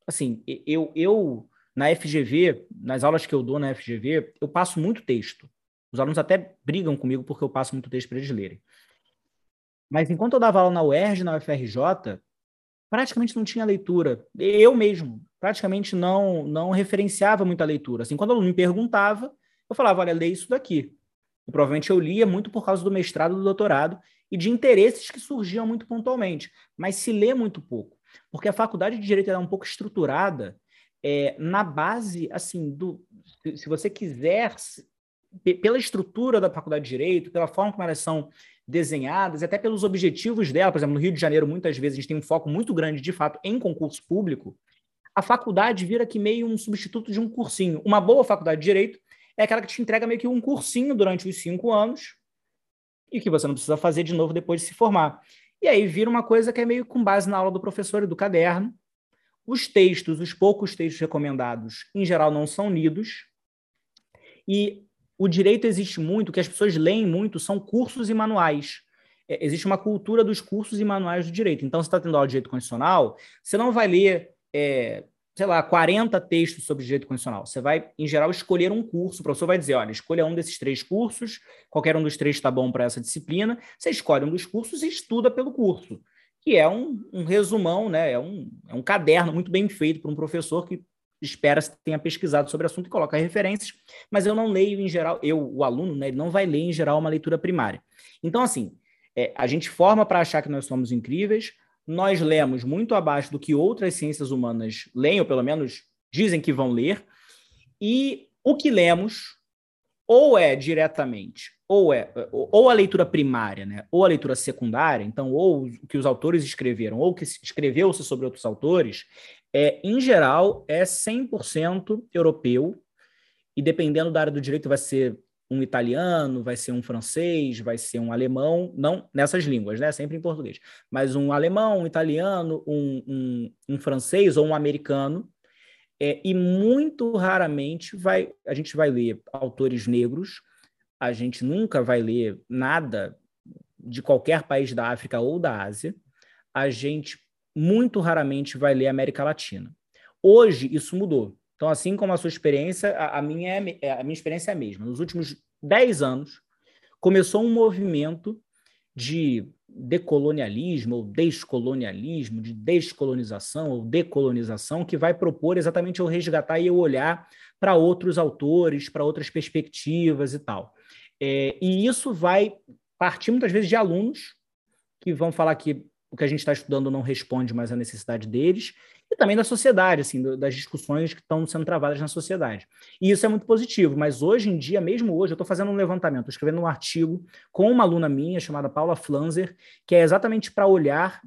Assim, eu, eu na FGV, nas aulas que eu dou na FGV, eu passo muito texto. Os alunos até brigam comigo porque eu passo muito texto para eles lerem. Mas enquanto eu dava aula na UERJ, na UFRJ, praticamente não tinha leitura. Eu mesmo, praticamente não não referenciava muita leitura. Assim, quando o aluno me perguntava, eu falava, olha, lê isso daqui. E provavelmente eu lia muito por causa do mestrado, do doutorado e de interesses que surgiam muito pontualmente. Mas se lê muito pouco. Porque a faculdade de Direito é um pouco estruturada é, na base, assim, do... Se você quiser, pela estrutura da faculdade de Direito, pela forma como elas são desenhadas, até pelos objetivos dela, por exemplo, no Rio de Janeiro, muitas vezes a gente tem um foco muito grande, de fato, em concurso público, a faculdade vira que meio um substituto de um cursinho. Uma boa faculdade de Direito é aquela que te entrega meio que um cursinho durante os cinco anos e que você não precisa fazer de novo depois de se formar. E aí vira uma coisa que é meio com base na aula do professor e do caderno. Os textos, os poucos textos recomendados, em geral, não são lidos. E o direito existe muito, que as pessoas leem muito são cursos e manuais. É, existe uma cultura dos cursos e manuais do direito. Então, você está tendo aula de direito constitucional, você não vai ler, é, sei lá, 40 textos sobre direito constitucional. Você vai, em geral, escolher um curso. O professor vai dizer: olha, escolha um desses três cursos, qualquer um dos três está bom para essa disciplina. Você escolhe um dos cursos e estuda pelo curso que é um, um resumão, né? é, um, é um caderno muito bem feito por um professor que espera-se tenha pesquisado sobre o assunto e coloca referências, mas eu não leio em geral, eu, o aluno, né, ele não vai ler em geral uma leitura primária. Então, assim, é, a gente forma para achar que nós somos incríveis, nós lemos muito abaixo do que outras ciências humanas leem, ou pelo menos dizem que vão ler, e o que lemos ou é diretamente, ou é ou a leitura primária, né, ou a leitura secundária, então ou o que os autores escreveram, ou o que escreveu-se sobre outros autores, é, em geral, é 100% europeu. E dependendo da área do direito vai ser um italiano, vai ser um francês, vai ser um alemão, não nessas línguas, né? Sempre em português, mas um alemão, um italiano, um, um, um francês ou um americano. É, e muito raramente vai, a gente vai ler autores negros, a gente nunca vai ler nada de qualquer país da África ou da Ásia, a gente muito raramente vai ler América Latina. Hoje isso mudou. Então, assim como a sua experiência, a, a minha, é, é, a minha experiência é a mesma. Nos últimos 10 anos, começou um movimento de decolonialismo ou descolonialismo, de descolonização ou decolonização, que vai propor exatamente eu resgatar e eu olhar para outros autores, para outras perspectivas e tal. É, e isso vai partir muitas vezes de alunos que vão falar que o que a gente está estudando não responde mais à necessidade deles, e também da sociedade, assim, das discussões que estão sendo travadas na sociedade. E isso é muito positivo, mas hoje em dia, mesmo hoje, eu estou fazendo um levantamento, estou escrevendo um artigo com uma aluna minha chamada Paula Flanzer, que é exatamente para olhar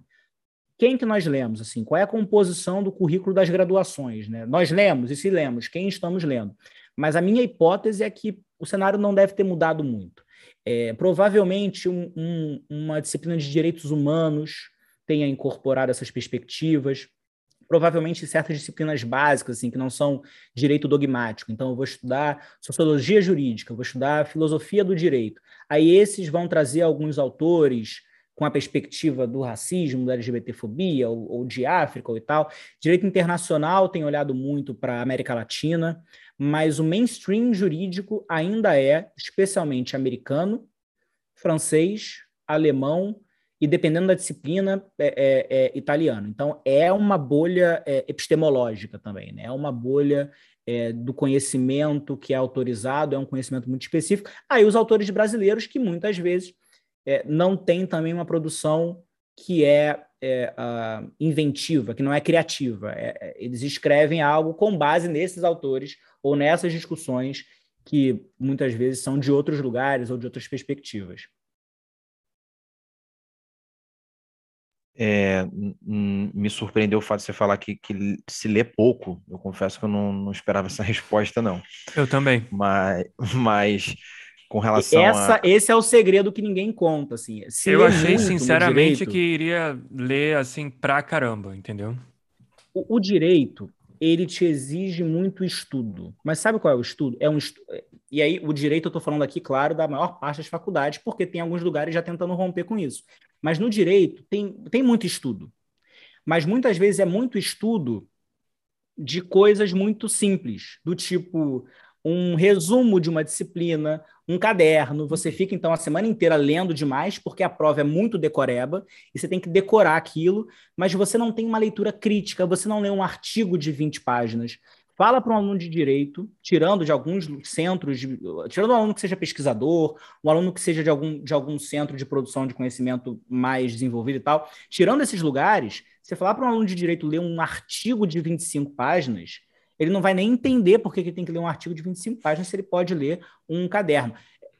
quem que nós lemos, assim, qual é a composição do currículo das graduações, né? Nós lemos, e se lemos, quem estamos lendo. Mas a minha hipótese é que o cenário não deve ter mudado muito. É, provavelmente um, um, uma disciplina de direitos humanos tenha incorporado essas perspectivas, provavelmente certas disciplinas básicas, assim, que não são direito dogmático. Então, eu vou estudar sociologia jurídica, vou estudar filosofia do direito. Aí esses vão trazer alguns autores com a perspectiva do racismo, da LGBTfobia, ou, ou de África ou e tal. Direito internacional tem olhado muito para a América Latina, mas o mainstream jurídico ainda é especialmente americano, francês, alemão e, dependendo da disciplina, é, é, é italiano. Então, é uma bolha é, epistemológica também, né? é uma bolha é, do conhecimento que é autorizado, é um conhecimento muito específico. Aí, os autores brasileiros, que muitas vezes é, não têm também uma produção que é, é uh, inventiva, que não é criativa. É, eles escrevem algo com base nesses autores ou nessas discussões que muitas vezes são de outros lugares ou de outras perspectivas. É, me surpreendeu o fato de você falar que, que se lê pouco. Eu confesso que eu não, não esperava essa [laughs] resposta, não. Eu também. Mas, mas com relação Essa, a... Esse é o segredo que ninguém conta, assim. Se eu achei, sinceramente, direito, que iria ler, assim, pra caramba, entendeu? O, o, direito, ele te exige muito estudo. Mas sabe qual é o estudo? É um estu... E aí, o direito, eu estou falando aqui, claro, da maior parte das faculdades, porque tem alguns lugares já tentando romper com isso. Mas no direito, tem, tem muito estudo. Mas muitas vezes é muito estudo de coisas muito simples, do tipo um resumo de uma disciplina, um caderno. Você fica, então, a semana inteira lendo demais, porque a prova é muito decoreba, e você tem que decorar aquilo, mas você não tem uma leitura crítica, você não lê um artigo de 20 páginas. Fala para um aluno de direito, tirando de alguns centros, de, tirando um aluno que seja pesquisador, um aluno que seja de algum, de algum centro de produção de conhecimento mais desenvolvido e tal, tirando esses lugares, você falar para um aluno de direito ler um artigo de 25 páginas, ele não vai nem entender por que ele tem que ler um artigo de 25 páginas se ele pode ler um caderno.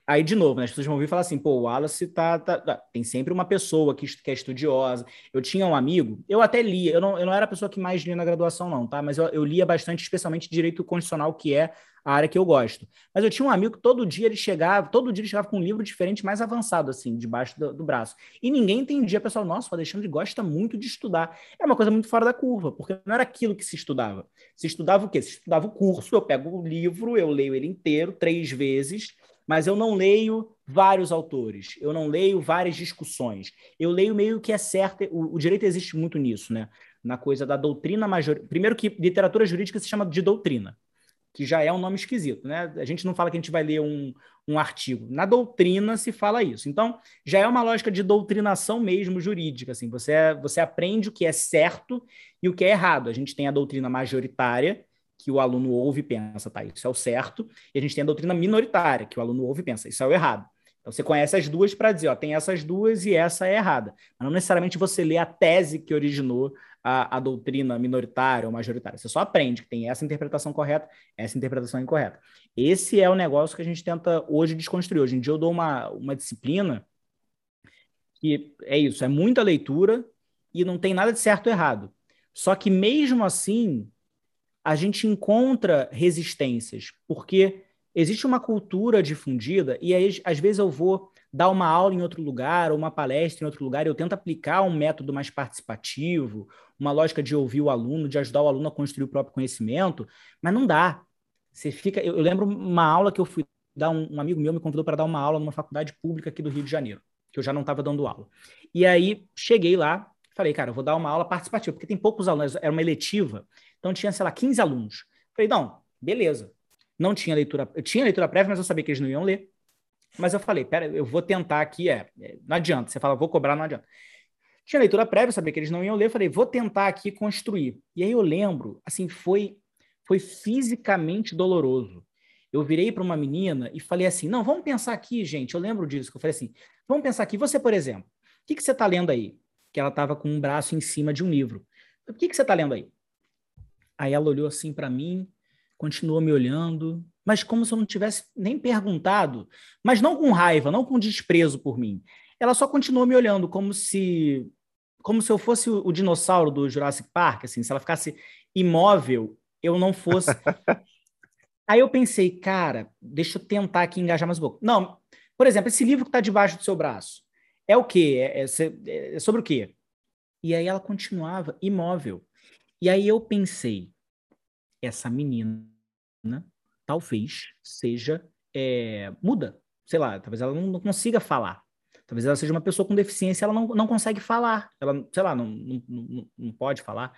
Aí, de novo, né, as pessoas vão ouvir falar assim, pô, o Wallace tá, tá, tá, Tem sempre uma pessoa que, que é estudiosa. Eu tinha um amigo, eu até lia, eu não, eu não era a pessoa que mais lia na graduação, não, tá? Mas eu, eu lia bastante, especialmente direito constitucional, que é a área que eu gosto. Mas eu tinha um amigo que todo dia ele chegava, todo dia ele chegava com um livro diferente, mais avançado, assim, debaixo do, do braço. E ninguém entendia, pessoal, nossa, o Alexandre gosta muito de estudar. É uma coisa muito fora da curva, porque não era aquilo que se estudava. Se estudava o quê? Se estudava o curso, eu pego o livro, eu leio ele inteiro, três vezes, mas eu não leio vários autores, eu não leio várias discussões. Eu leio meio que é certo, o, o direito existe muito nisso, né? Na coisa da doutrina major. Primeiro que literatura jurídica se chama de doutrina que já é um nome esquisito, né? A gente não fala que a gente vai ler um, um artigo. Na doutrina se fala isso. Então, já é uma lógica de doutrinação mesmo jurídica, assim. Você, você aprende o que é certo e o que é errado. A gente tem a doutrina majoritária, que o aluno ouve e pensa, tá, isso é o certo, e a gente tem a doutrina minoritária, que o aluno ouve e pensa, isso é o errado. Então você conhece as duas para dizer, ó, tem essas duas e essa é errada. Mas não necessariamente você lê a tese que originou a, a doutrina minoritária ou majoritária. Você só aprende que tem essa interpretação correta, essa interpretação incorreta. Esse é o negócio que a gente tenta hoje desconstruir. Hoje em dia eu dou uma, uma disciplina que é isso, é muita leitura e não tem nada de certo ou errado. Só que mesmo assim, a gente encontra resistências, porque existe uma cultura difundida, e aí, às vezes, eu vou dar uma aula em outro lugar, ou uma palestra em outro lugar, eu tento aplicar um método mais participativo, uma lógica de ouvir o aluno, de ajudar o aluno a construir o próprio conhecimento, mas não dá. Você fica. Eu, eu lembro uma aula que eu fui dar, um, um amigo meu me convidou para dar uma aula numa faculdade pública aqui do Rio de Janeiro, que eu já não estava dando aula. E aí cheguei lá, falei, cara, eu vou dar uma aula participativa, porque tem poucos alunos, era uma eletiva, então tinha, sei lá, 15 alunos. Falei, não, beleza. Não tinha leitura, eu tinha leitura prévia, mas eu sabia que eles não iam ler. Mas eu falei, pera, eu vou tentar aqui, é, é não adianta. Você fala, vou cobrar, não adianta. Tinha leitura prévia, sabia que eles não iam ler, falei, vou tentar aqui construir. E aí eu lembro, assim, foi, foi fisicamente doloroso. Eu virei para uma menina e falei assim, não, vamos pensar aqui, gente, eu lembro disso, que eu falei assim, vamos pensar aqui, você, por exemplo, o que, que você está lendo aí? Que ela estava com um braço em cima de um livro. O que, que você está lendo aí? Aí ela olhou assim para mim, continuou me olhando, mas como se eu não tivesse nem perguntado, mas não com raiva, não com desprezo por mim. Ela só continuou me olhando como se como se eu fosse o, o dinossauro do Jurassic Park, assim, se ela ficasse imóvel, eu não fosse. [laughs] Aí eu pensei, cara, deixa eu tentar aqui engajar mais um pouco. Não, por exemplo, esse livro que está debaixo do seu braço, é o quê? É, é, é sobre o quê? E aí ela continuava imóvel. E aí eu pensei, essa menina talvez seja é, muda. Sei lá, talvez ela não, não, consiga falar. Talvez ela seja uma pessoa com deficiência, ela não, não consegue falar. Ela, sei lá, não, não, não, pode falar.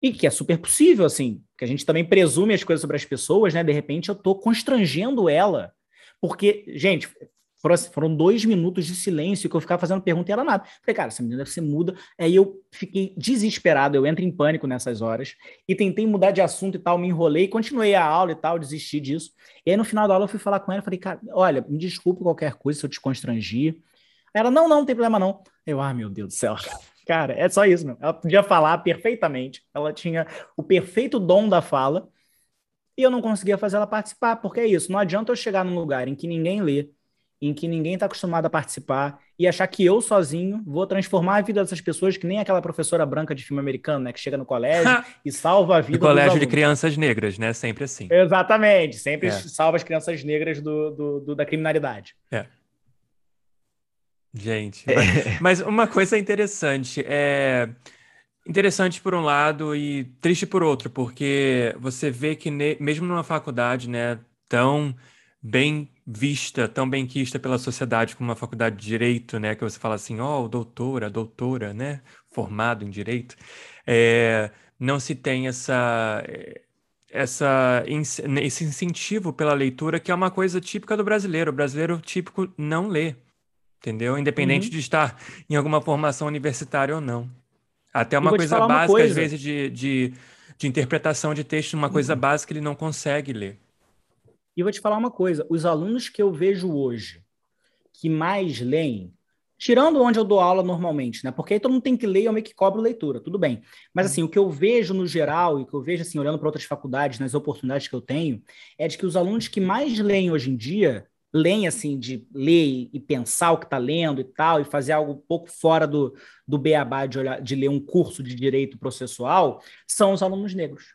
E que é super possível, assim, que a gente também presume as coisas sobre as pessoas, né? De repente eu tô constrangendo ela. Porque, gente, foram dois minutos de silêncio que eu ficava fazendo pergunta e ela nada. Falei, cara, essa menina deve ser muda. Aí eu fiquei desesperado, eu entro em pânico nessas horas e tentei mudar de assunto e tal, me enrolei, continuei a aula e tal, desisti disso. E aí no final da aula eu fui falar com ela, falei, cara, olha, me desculpe qualquer coisa se eu te constrangi. Ela, não, não, não tem problema não. Eu, ah, meu Deus do céu. [laughs] Cara, é só isso, meu. Ela podia falar perfeitamente, ela tinha o perfeito dom da fala, e eu não conseguia fazer ela participar, porque é isso, não adianta eu chegar num lugar em que ninguém lê, em que ninguém está acostumado a participar e achar que eu sozinho vou transformar a vida dessas pessoas, que nem aquela professora branca de filme americano, né? Que chega no colégio [laughs] e salva a vida. No colégio de crianças negras, né? Sempre assim. Exatamente, sempre é. salva as crianças negras do, do, do, da criminalidade. É. Gente, mas, mas uma coisa interessante é interessante por um lado e triste por outro, porque você vê que ne, mesmo numa faculdade, né, tão bem vista, tão bem quista pela sociedade como uma faculdade de direito, né, que você fala assim, ó, oh, doutora, doutora, né, formado em direito, é, não se tem essa essa esse incentivo pela leitura que é uma coisa típica do brasileiro. O brasileiro típico não lê, entendeu? Independente uhum. de estar em alguma formação universitária ou não. Até uma coisa básica, uma coisa. às vezes, de, de, de interpretação de texto, uma coisa uhum. básica ele não consegue ler. E vou te falar uma coisa: os alunos que eu vejo hoje que mais leem, tirando onde eu dou aula normalmente, né? Porque aí todo mundo tem que ler eu meio que cobro leitura, tudo bem. Mas assim, o que eu vejo no geral e que eu vejo assim, olhando para outras faculdades, nas oportunidades que eu tenho, é de que os alunos que mais leem hoje em dia, leem assim, de ler e pensar o que está lendo e tal, e fazer algo um pouco fora do, do beabá de, olhar, de ler um curso de direito processual, são os alunos negros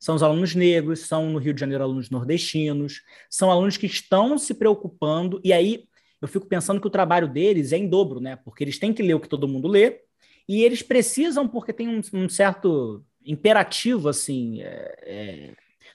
são os alunos negros, são no Rio de Janeiro alunos nordestinos, são alunos que estão se preocupando, e aí eu fico pensando que o trabalho deles é em dobro, né? Porque eles têm que ler o que todo mundo lê, e eles precisam, porque tem um, um certo imperativo, assim, é, é,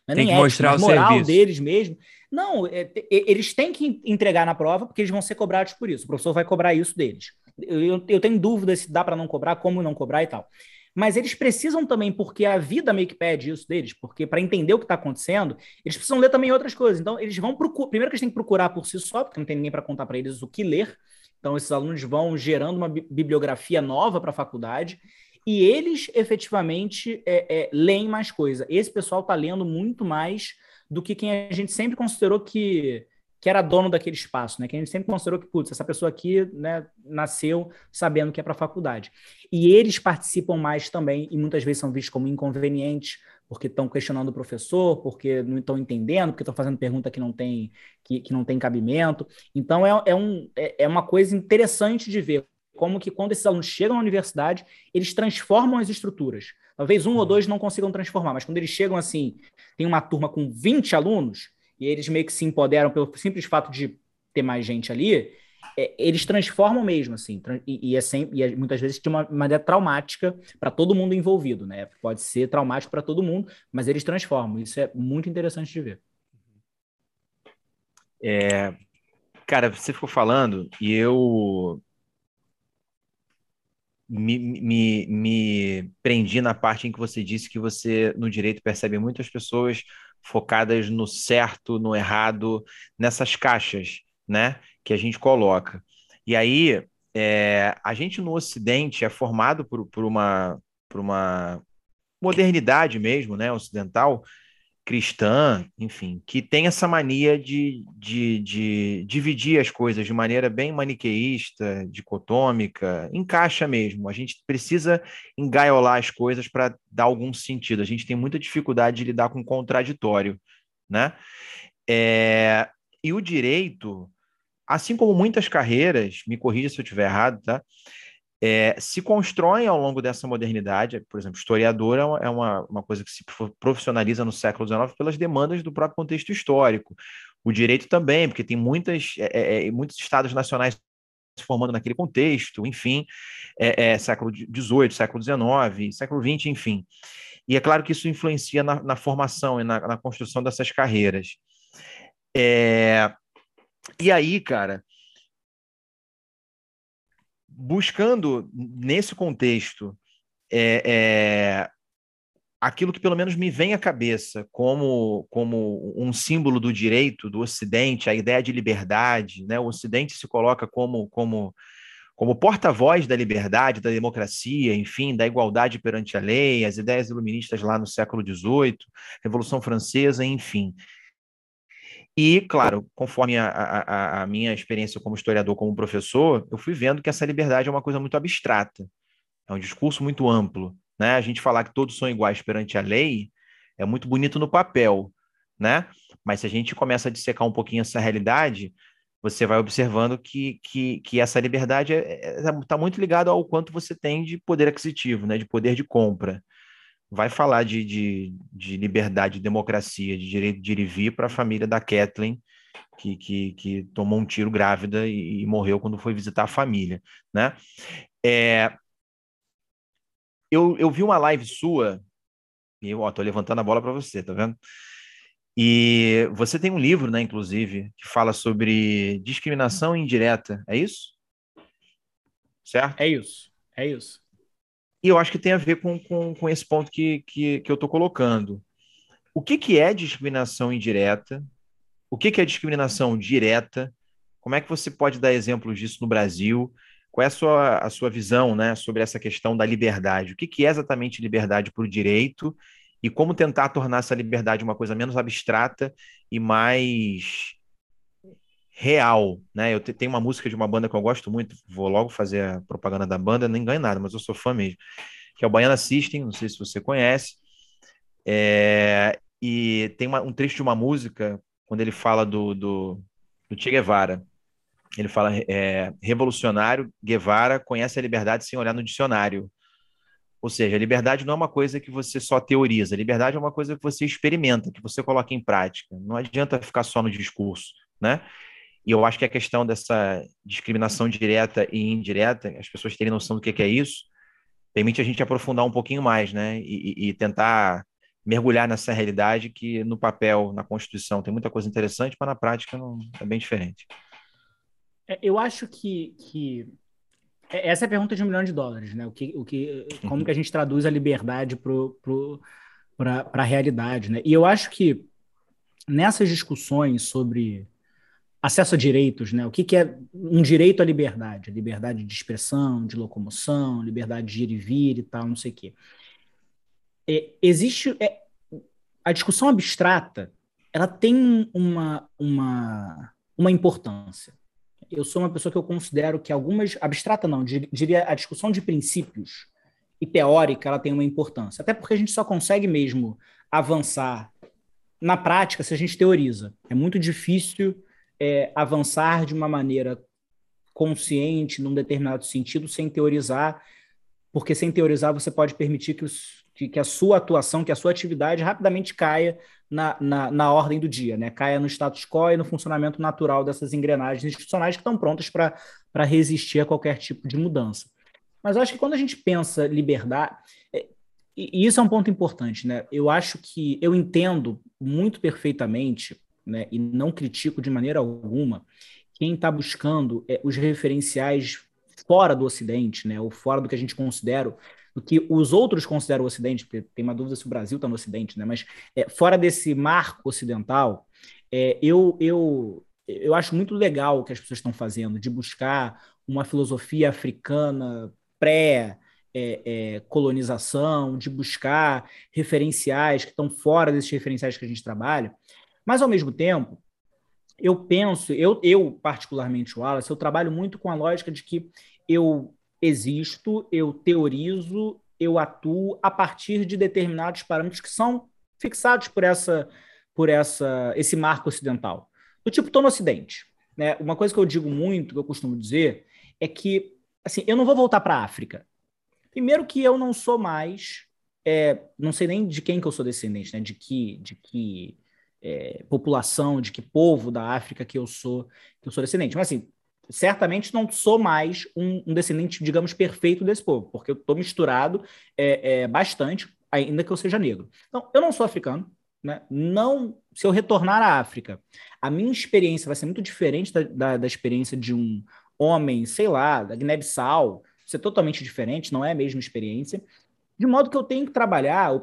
não é tem nem que ético, mostrar o moral serviço. deles mesmo. Não, é, eles têm que entregar na prova, porque eles vão ser cobrados por isso. O professor vai cobrar isso deles. Eu, eu, eu tenho dúvida se dá para não cobrar, como não cobrar e tal mas eles precisam também, porque a vida meio que pede isso deles, porque para entender o que está acontecendo, eles precisam ler também outras coisas. Então, eles vão procurar. Primeiro que eles têm que procurar por si só, porque não tem ninguém para contar para eles o que ler. Então, esses alunos vão gerando uma bibliografia nova para a faculdade. E eles efetivamente é, é, leem mais coisa. Esse pessoal está lendo muito mais do que quem a gente sempre considerou que que era dono daquele espaço, né? Que a gente sempre considerou que, putz, essa pessoa aqui, né, nasceu sabendo que é para a faculdade. E eles participam mais também, e muitas vezes são vistos como inconvenientes, porque estão questionando o professor, porque não estão entendendo, porque estão fazendo pergunta que não tem, que, que não tem cabimento. Então, é, é, um, é, é uma coisa interessante de ver como que quando esses alunos chegam à universidade, eles transformam as estruturas. Talvez um ou dois não consigam transformar, mas quando eles chegam assim, tem uma turma com 20 alunos, e eles meio que se empoderam pelo simples fato de ter mais gente ali, é, eles transformam mesmo, assim, e, e é sempre, e é, muitas vezes de uma maneira traumática para todo mundo envolvido, né? Pode ser traumático para todo mundo, mas eles transformam. Isso é muito interessante de ver. É, cara, você ficou falando e eu me, me, me prendi na parte em que você disse que você, no direito, percebe muitas pessoas focadas no certo, no errado, nessas caixas, né, que a gente coloca. E aí, é, a gente no Ocidente é formado por, por, uma, por uma modernidade mesmo, né, ocidental, cristã, enfim, que tem essa mania de, de, de dividir as coisas de maneira bem maniqueísta, dicotômica, encaixa mesmo. A gente precisa engaiolar as coisas para dar algum sentido. A gente tem muita dificuldade de lidar com o contraditório, né? É, e o direito, assim como muitas carreiras, me corrija se eu estiver errado, tá? É, se constroem ao longo dessa modernidade. Por exemplo, historiador é uma, uma coisa que se profissionaliza no século XIX pelas demandas do próprio contexto histórico. O direito também, porque tem muitas, é, é, é muitos estados nacionais se formando naquele contexto, enfim, é, é, século XVIII, século XIX, século XX, enfim. E é claro que isso influencia na, na formação e na, na, construção dessas carreiras. É, e aí, cara, buscando nesse contexto é, é, aquilo que pelo menos me vem à cabeça como, como um símbolo do direito do Ocidente, a ideia de liberdade, né? O Ocidente se coloca como, como, como porta-voz da liberdade, da democracia, enfim, da igualdade perante a lei, as ideias iluministas lá no século XVIII, Revolução Francesa, enfim. E, claro, conforme a, a, a, minha experiência como historiador, como professor, eu fui vendo que essa liberdade é uma coisa muito abstrata, é um discurso muito amplo. Né? A gente falar que todos são iguais perante a lei é muito bonito no papel, né? mas se a gente começa a dissecar um pouquinho essa realidade, você vai observando que, que, que essa liberdade está é, é, tá muito ligada ao quanto você tem de poder aquisitivo, né? de poder de compra vai falar de, de, de liberdade, de democracia, de direito de ir e vir para a família da Kathleen, que, que, que, tomou um tiro grávida e, e, morreu quando foi visitar a família, né? É, eu, eu vi uma live sua, e eu estou levantando a bola para você, tá vendo? E você tem um livro, né, inclusive, que fala sobre discriminação indireta, é isso? Certo? É isso, é isso. E eu acho que tem a ver com, com, com esse ponto que, que, que eu estou colocando. O que, que é discriminação indireta? O que, que é discriminação direta? Como é que você pode dar exemplos disso no Brasil? Qual é a sua, a sua visão né, sobre essa questão da liberdade? O que, que é exatamente liberdade para o direito e como tentar tornar essa liberdade uma coisa menos abstrata e mais real, né? Eu tenho uma música de uma banda que eu gosto muito, vou logo fazer a propaganda da banda, nem ganho nada, mas eu sou fã mesmo, que é o Baiana System, não sei se você conhece, é, e tem uma, um trecho de uma música, quando ele fala do, do, do Che Guevara, ele fala, é, revolucionário, Guevara conhece a liberdade sem olhar no dicionário, ou seja, a liberdade não é uma coisa que você só teoriza, a liberdade é uma coisa que você experimenta, que você coloca em prática, não adianta ficar só no discurso, né? E eu acho que a questão dessa discriminação direta e indireta, as pessoas terem noção do que é isso, permite a gente aprofundar um pouquinho mais, né? E, e, tentar mergulhar nessa realidade que no papel, na Constituição, tem muita coisa interessante, mas na prática não, é bem diferente. É, eu acho que, que é, essa é a pergunta de um milhão de dólares, né? O que, o que, como que a gente traduz a liberdade para a realidade, né? E eu acho que nessas discussões sobre acesso a direitos, né? O que, que é um direito à liberdade? Liberdade de expressão, de locomoção, liberdade de ir e vir e tal, não sei o quê. É, existe é, a discussão abstrata, ela tem uma, uma, uma importância. Eu sou uma pessoa que eu considero que algumas abstrata não, diria a discussão de princípios e teórica, ela tem uma importância. Até porque a gente só consegue mesmo avançar na prática se a gente teoriza. É muito difícil é, avançar de uma maneira consciente, num determinado sentido, sem teorizar, porque sem teorizar você pode permitir que os, que, que a sua atuação, que a sua atividade rapidamente caia na, na, na, ordem do dia, né? caia no status quo e no funcionamento natural dessas engrenagens institucionais que estão prontas para resistir a qualquer tipo de mudança. Mas eu acho que quando a gente pensa liberdade, é, e isso é um ponto importante, né? Eu acho que eu entendo muito perfeitamente, né, e não critico de maneira alguma, quem está buscando é, os referenciais fora do Ocidente, né, ou fora do que a gente considera do que os outros consideram o Ocidente, porque tem uma dúvida se o Brasil está no Ocidente, né? mas é, fora desse marco ocidental, é, eu, eu, eu acho muito legal o que as pessoas estão fazendo, de buscar uma filosofia africana pré- é, é, colonização, de buscar referenciais que estão fora desses referenciais que a gente trabalha, mas ao mesmo tempo, eu penso, eu, eu particularmente, Wallace, eu trabalho muito com a lógica de que eu existo, eu teorizo, eu atuo a partir de determinados parâmetros que são fixados por essa por essa esse marco ocidental. Do tipo, estou no Ocidente. Né? Uma coisa que eu digo muito, que eu costumo dizer, é que assim, eu não vou voltar para a África. Primeiro que eu não sou mais, é, não sei nem de quem que eu sou descendente, né? de que, de que é, população, de que povo da África que eu sou, que eu sou descendente. Mas assim, certamente não sou mais um, um, descendente, digamos, perfeito desse povo, porque eu estou misturado é, é, bastante, ainda que eu seja negro. Então, eu não sou africano, né? Não, se eu retornar à África, a minha experiência vai ser muito diferente da, da, da experiência de um homem, sei lá, da Guiné-Bissau, ser totalmente diferente, não é a mesma experiência, de modo que eu tenho que trabalhar,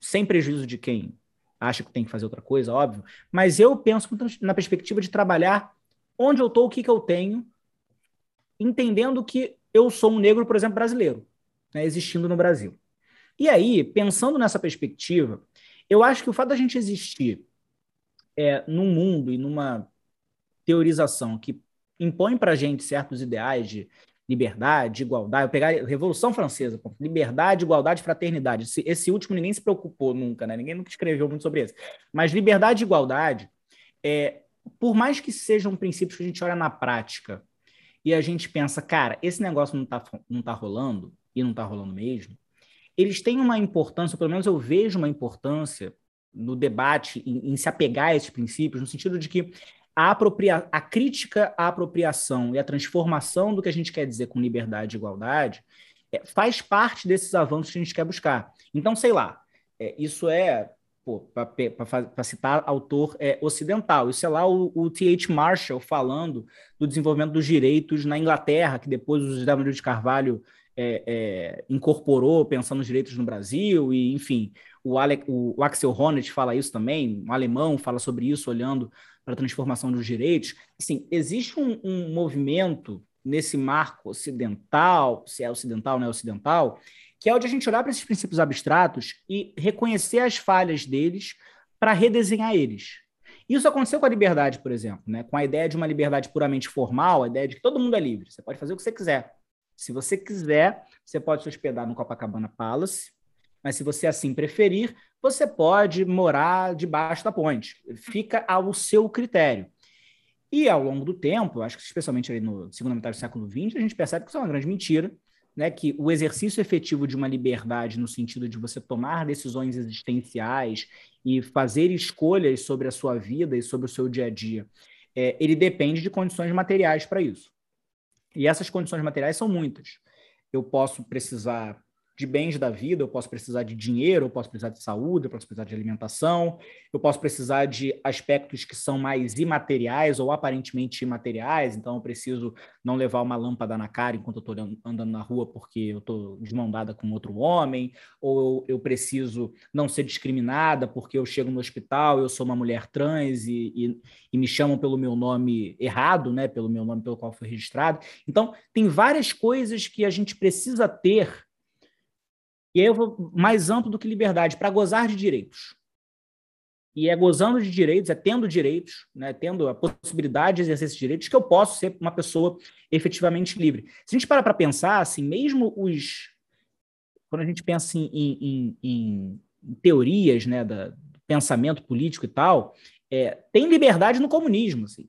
sem prejuízo de quem acha que tem que fazer outra coisa, óbvio, mas eu penso na perspectiva de trabalhar onde eu estou, o que, que eu tenho, entendendo que eu sou um negro, por exemplo, brasileiro, né, existindo no Brasil. E aí, pensando nessa perspectiva, eu acho que o fato da gente existir é, num mundo e numa teorização que impõe para a gente certos ideais de liberdade, igualdade, eu pegar Revolução Francesa, liberdade, igualdade, fraternidade. Esse, esse, último ninguém se preocupou nunca, né? Ninguém nunca escreveu muito sobre isso. Mas liberdade e igualdade é, por mais que sejam princípios que a gente olha na prática e a gente pensa, cara, esse negócio não está não tá rolando, e não está rolando mesmo, eles têm uma importância, pelo menos eu vejo uma importância no debate em, em se apegar a esses princípios, no sentido de que a, apropria a crítica à apropriação e a transformação do que a gente quer dizer com liberdade e igualdade é, faz parte desses avanços que a gente quer buscar. Então, sei lá, é, isso é para citar autor é, ocidental. Isso é lá o, o T.H. Marshall falando do desenvolvimento dos direitos na Inglaterra, que depois o José W. de Carvalho é, é, incorporou, pensando nos direitos no Brasil, e enfim, o, o, o Axel Honneth fala isso também, um alemão fala sobre isso, olhando para a transformação dos direitos. Assim, existe um, um movimento nesse marco ocidental, se é ocidental ou não é ocidental, que é o de a gente olhar para esses princípios abstratos e reconhecer as falhas deles para redesenhar eles. Isso aconteceu com a liberdade, por exemplo, né? com a ideia de uma liberdade puramente formal, a ideia de que todo mundo é livre, você pode fazer o que você quiser. Se você quiser, você pode se hospedar no Copacabana Palace, mas se você assim preferir, você pode morar debaixo da ponte. Fica ao seu critério. E ao longo do tempo, acho que especialmente ali no segundo metade do século XX, a gente percebe que isso é uma grande mentira, né, que o exercício efetivo de uma liberdade, no sentido de você tomar decisões existenciais e fazer escolhas sobre a sua vida e sobre o seu dia a dia, é, ele depende de condições materiais para isso. E essas condições materiais são muitas. Eu posso precisar de bens da vida, eu posso precisar de dinheiro, eu posso precisar de saúde, eu posso precisar de alimentação, eu posso precisar de aspectos que são mais imateriais ou aparentemente imateriais, então eu preciso não levar uma lâmpada na cara enquanto eu estou andando na rua porque eu estou de mão dada com outro homem, ou eu preciso não ser discriminada porque eu chego no hospital, eu sou uma mulher trans e, e, e me chamam pelo meu nome errado, né, pelo meu nome pelo qual foi registrado. Então, tem várias coisas que a gente precisa ter e aí eu vou mais amplo do que liberdade, para gozar de direitos. E é gozando de direitos, é tendo direitos, né, tendo a possibilidade de exercer esses direitos, que eu posso ser uma pessoa efetivamente livre. Se a gente para para pensar, assim, mesmo os. Quando a gente pensa em, em, em, em teorias né, da, do pensamento político e tal, é, tem liberdade no comunismo. Assim.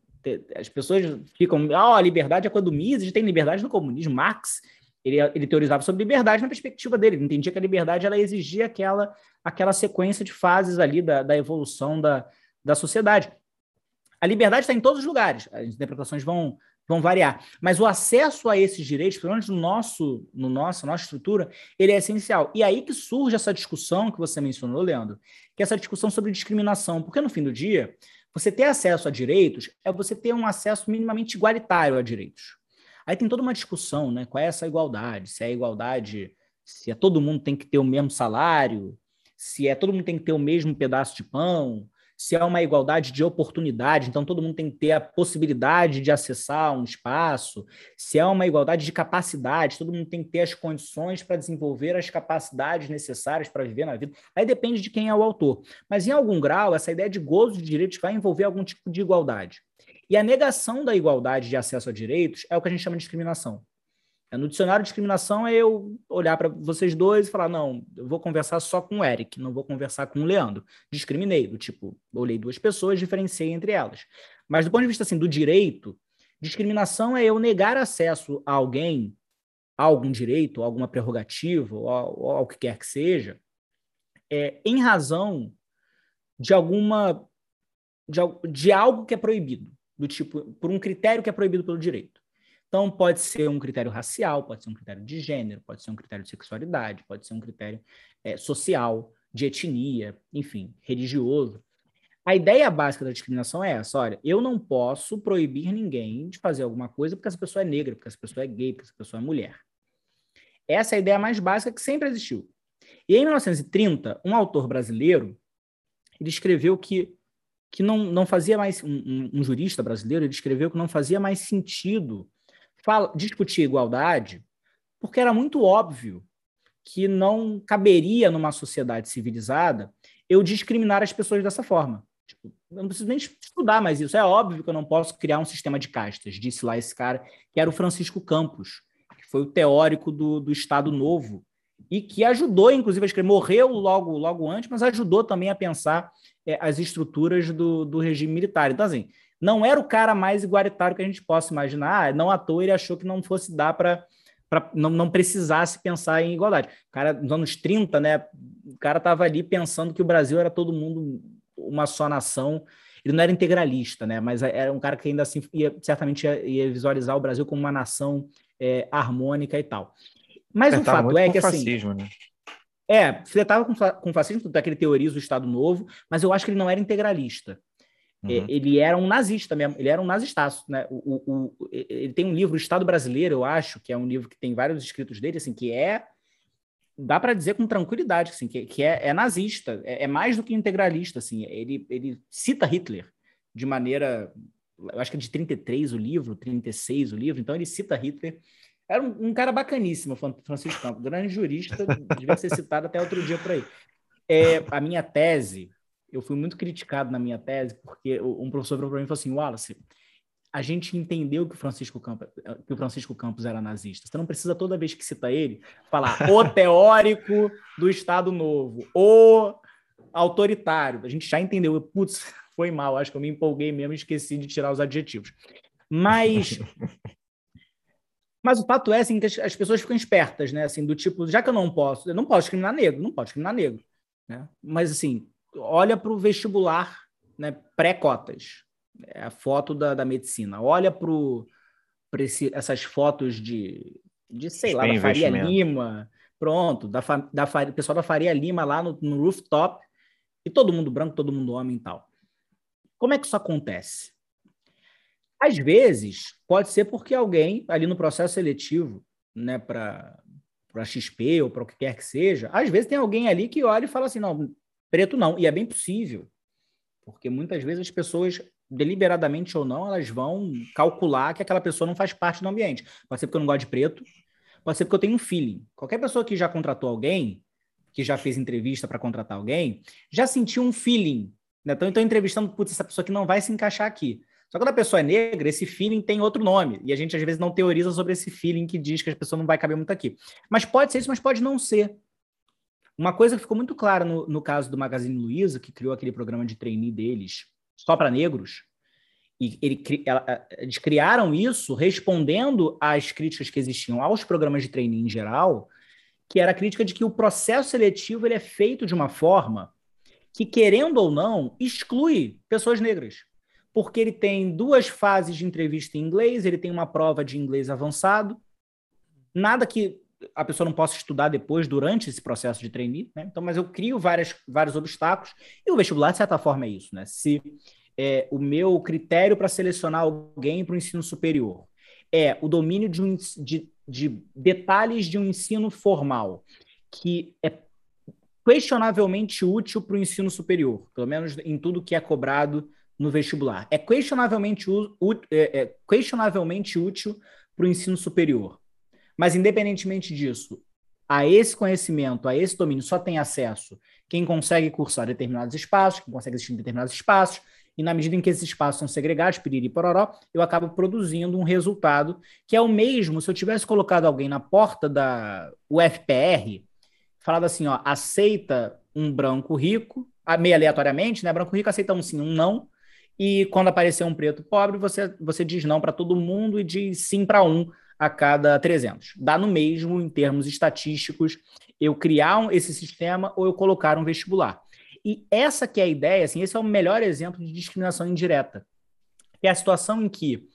As pessoas ficam, ah, oh, a liberdade é coisa do Mises, tem liberdade no comunismo. Marx Ele, ele teorizava sobre liberdade na perspectiva dele. Ele entendia que a liberdade ela exigia aquela, aquela sequência de fases ali da, da evolução da, da sociedade. A liberdade está em todos os lugares. As interpretações vão, vão variar. Mas o acesso a esses direitos, pelo menos no nosso, no nosso, nossa estrutura, ele é essencial. E aí que surge essa discussão que você mencionou, Leandro, que é essa discussão sobre discriminação. Porque no fim do dia, você ter acesso a direitos é você ter um acesso minimamente igualitário a direitos. Aí tem toda uma discussão, né? Qual é essa igualdade? Se é igualdade, se é todo mundo tem que ter o mesmo salário, se é todo mundo tem que ter o mesmo pedaço de pão, se é uma igualdade de oportunidade, então todo mundo tem que ter a possibilidade de acessar um espaço, se é uma igualdade de capacidade, todo mundo tem que ter as condições para desenvolver as capacidades necessárias para viver na vida. Aí depende de quem é o autor. Mas em algum grau, essa ideia de gozo de direitos vai envolver algum tipo de igualdade. E a negação da igualdade de acesso a direitos é o que a gente chama de discriminação. É, no dicionário discriminação é eu olhar para vocês dois e falar: não, eu vou conversar só com o Eric, não vou conversar com o Leandro. Discriminei, do tipo, olhei duas pessoas, diferenciei entre elas. Mas do ponto de vista assim, do direito, discriminação é eu negar acesso a alguém, a algum direito, a alguma prerrogativa, ou ao que quer que seja, é, em razão de alguma. De, de algo que é proibido, do tipo, por um critério que é proibido pelo direito. Então, pode ser um critério racial, pode ser um critério de gênero, pode ser um critério de sexualidade, pode ser um critério é, social, de etnia, enfim, religioso. A ideia básica da discriminação é essa: olha, eu não posso proibir ninguém de fazer alguma coisa porque essa pessoa é negra, porque essa pessoa é gay, porque essa pessoa é mulher. Essa é a ideia mais básica que sempre existiu. E em 1930, um autor brasileiro ele escreveu que, que não, não fazia mais, um, um jurista brasileiro, ele escreveu que não fazia mais sentido fala, discutir igualdade porque era muito óbvio que não caberia numa sociedade civilizada eu discriminar as pessoas dessa forma. Tipo, eu não preciso nem estudar mais isso. É óbvio que eu não posso criar um sistema de castas, disse lá esse cara, que era o Francisco Campos, que foi o teórico do, do Estado Novo, e que ajudou, inclusive, a escrever. Morreu logo, logo antes, mas ajudou também a pensar é, as estruturas do, do regime militar. Então, assim, não era o cara mais igualitário que a gente possa imaginar. Ah, não à toa ele achou que não fosse dar para não, não precisasse pensar em igualdade. O cara, nos anos 30, né, o cara estava ali pensando que o Brasil era todo mundo uma só nação. Ele não era integralista, né, mas era um cara que ainda assim ia, certamente ia, ia visualizar o Brasil como uma nação é, harmônica e tal. Mas o fato é que assim. Fascismo, né? É, flertava com, com fascismo, daquele teoriza o Estado Novo, mas eu acho que ele não era integralista. É, uhum. Ele era um nazista mesmo, ele era um nazistaço, né? O, o, o, ele tem um livro, o Estado Brasileiro, eu acho, que é um livro que tem vários escritos dele, assim, que é dá para dizer com tranquilidade assim, que, que é, é nazista, é, é, mais do que integralista. Assim, ele, ele cita Hitler de maneira, eu acho que é de 33 o livro, 36 o livro, então ele cita Hitler. Era um, um cara bacaníssimo, Francisco Campos, grande jurista, devia ser citado até outro dia por aí. É, a minha tese eu fui muito criticado na minha tese, porque um professor falou para mim falou assim: Wallace, a gente entendeu que o Francisco Campos, que o Francisco Campos era nazista. Você não precisa, toda vez que cita ele, falar o teórico do Estado Novo, o autoritário. A gente já entendeu. Putz, foi mal, acho que eu me empolguei mesmo e esqueci de tirar os adjetivos. Mas. Mas o fato é assim, que as pessoas ficam espertas, né? Assim, do tipo, já que eu não posso, eu não posso discriminar negro, não posso discriminar negro. Né? Mas assim, olha para o vestibular né, pré-cotas, é a foto da, da medicina. Olha para essas fotos de, de sei lá, da Faria Lima, pronto, da, da, pessoal da Faria Lima lá no, no rooftop, e todo mundo branco, todo mundo homem e tal. Como é que isso acontece? Às vezes, pode ser porque alguém, ali no processo seletivo, né, para para XP ou para o que quer que seja, às vezes tem alguém ali que olha e fala assim: não, Preto não, e é bem possível, porque muitas vezes as pessoas, deliberadamente ou não, elas vão calcular que aquela pessoa não faz parte do ambiente. Pode ser porque eu não gosto de preto, pode ser porque eu tenho um feeling. Qualquer pessoa que já contratou alguém, que já fez entrevista para contratar alguém, já sentiu um feeling. Né? Então, eu estou entrevistando, putz, essa pessoa que não vai se encaixar aqui. Só que quando a pessoa é negra, esse feeling tem outro nome. E a gente, às vezes, não teoriza sobre esse feeling que diz que a pessoa não vai caber muito aqui. Mas pode ser isso, mas pode não ser. Uma coisa que ficou muito clara no, no caso do Magazine Luiza, que criou aquele programa de trainee deles só para negros, E ele, ela, eles criaram isso respondendo às críticas que existiam aos programas de trainee em geral, que era a crítica de que o processo seletivo ele é feito de uma forma que, querendo ou não, exclui pessoas negras. Porque ele tem duas fases de entrevista em inglês, ele tem uma prova de inglês avançado, nada que a pessoa não possa estudar depois, durante esse processo de trainee, né? Então, mas eu crio várias, vários obstáculos, e o vestibular, de certa forma, é isso, né? Se é, o meu critério para selecionar alguém para o ensino superior é o domínio de, um, de, de detalhes de um ensino formal, que é questionavelmente útil para o ensino superior, pelo menos em tudo que é cobrado no vestibular. É questionavelmente, é, é questionavelmente útil para o ensino superior. Mas, independentemente disso, a esse conhecimento, a esse domínio, só tem acesso quem consegue cursar determinados espaços, quem consegue existir em determinados espaços, e na medida em que esses espaços são segregados, piriri pororó, eu acabo produzindo um resultado que é o mesmo se eu tivesse colocado alguém na porta da UFPR, falado assim, ó, aceita um branco rico, meio aleatoriamente, né? Branco rico aceita um sim, um não, e quando aparecer um preto pobre, você, você diz não para todo mundo e diz sim para um a cada 300. Dá no mesmo, em termos estatísticos, eu criar um, esse sistema ou eu colocar um vestibular. E essa que é a ideia, assim, esse é o melhor exemplo de discriminação indireta. É a situação em que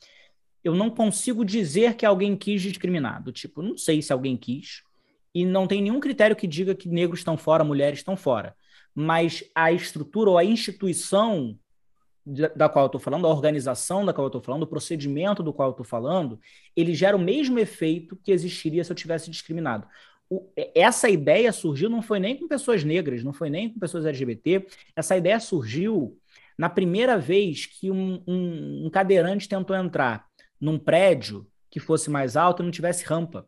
eu não consigo dizer que alguém quis discriminado. Tipo, não sei se alguém quis, e não tem nenhum critério que diga que negros estão fora, mulheres estão fora. Mas a estrutura ou a instituição da qual eu estou falando, a organização da qual eu estou falando, o procedimento do qual eu estou falando, ele gera o mesmo efeito que existiria se eu tivesse discriminado. O, essa ideia surgiu não foi nem com pessoas negras, não foi nem com pessoas LGBT, essa ideia surgiu na primeira vez que um, um, um cadeirante tentou entrar num prédio que fosse mais alto e não tivesse rampa.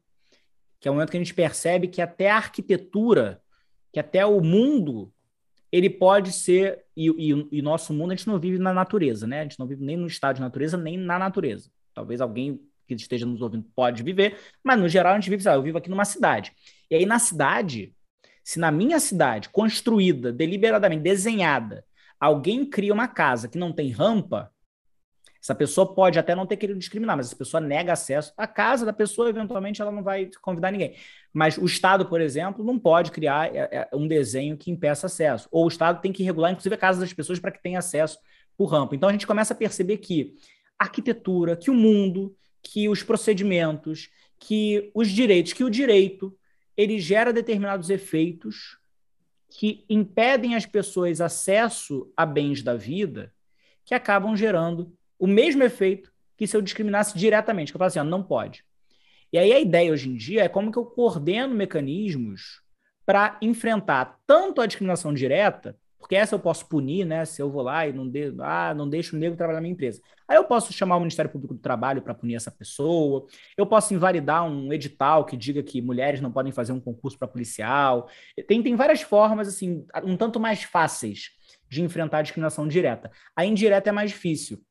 Que é o momento que a gente percebe que até a arquitetura, que até o mundo ele pode ser, e, e, e, nosso mundo a gente não vive na natureza, né? A gente não vive nem no estado de natureza, nem na natureza. Talvez alguém que esteja nos ouvindo pode viver, mas no geral a gente vive, sabe, eu vivo aqui numa cidade. E aí na cidade, se na minha cidade, construída, deliberadamente, desenhada, alguém cria uma casa que não tem rampa, essa pessoa pode até não ter querido discriminar, mas essa pessoa nega acesso à casa da pessoa, eventualmente ela não vai convidar ninguém. Mas o Estado, por exemplo, não pode criar é, é, um desenho que impeça acesso. Ou o Estado tem que regular, inclusive, a casa das pessoas para que tenha acesso por rampa. Então a gente começa a perceber que a arquitetura, que o mundo, que os procedimentos, que os direitos, que o direito, ele gera determinados efeitos que impedem as pessoas acesso a bens da vida que acabam gerando o mesmo efeito que se eu discriminasse diretamente, que eu falo assim, ó, não pode. E aí a ideia hoje em dia é como que eu coordeno mecanismos para enfrentar tanto a discriminação direta, porque essa eu posso punir, né? Se eu vou lá e não, de, ah, não deixo o negro trabalhar na minha empresa. Aí eu posso chamar o Ministério Público do Trabalho para punir essa pessoa. Eu posso invalidar um edital que diga que mulheres não podem fazer um concurso para policial. Tem, tem várias formas, assim, um tanto mais fáceis de enfrentar a discriminação direta. A indireta é mais difícil.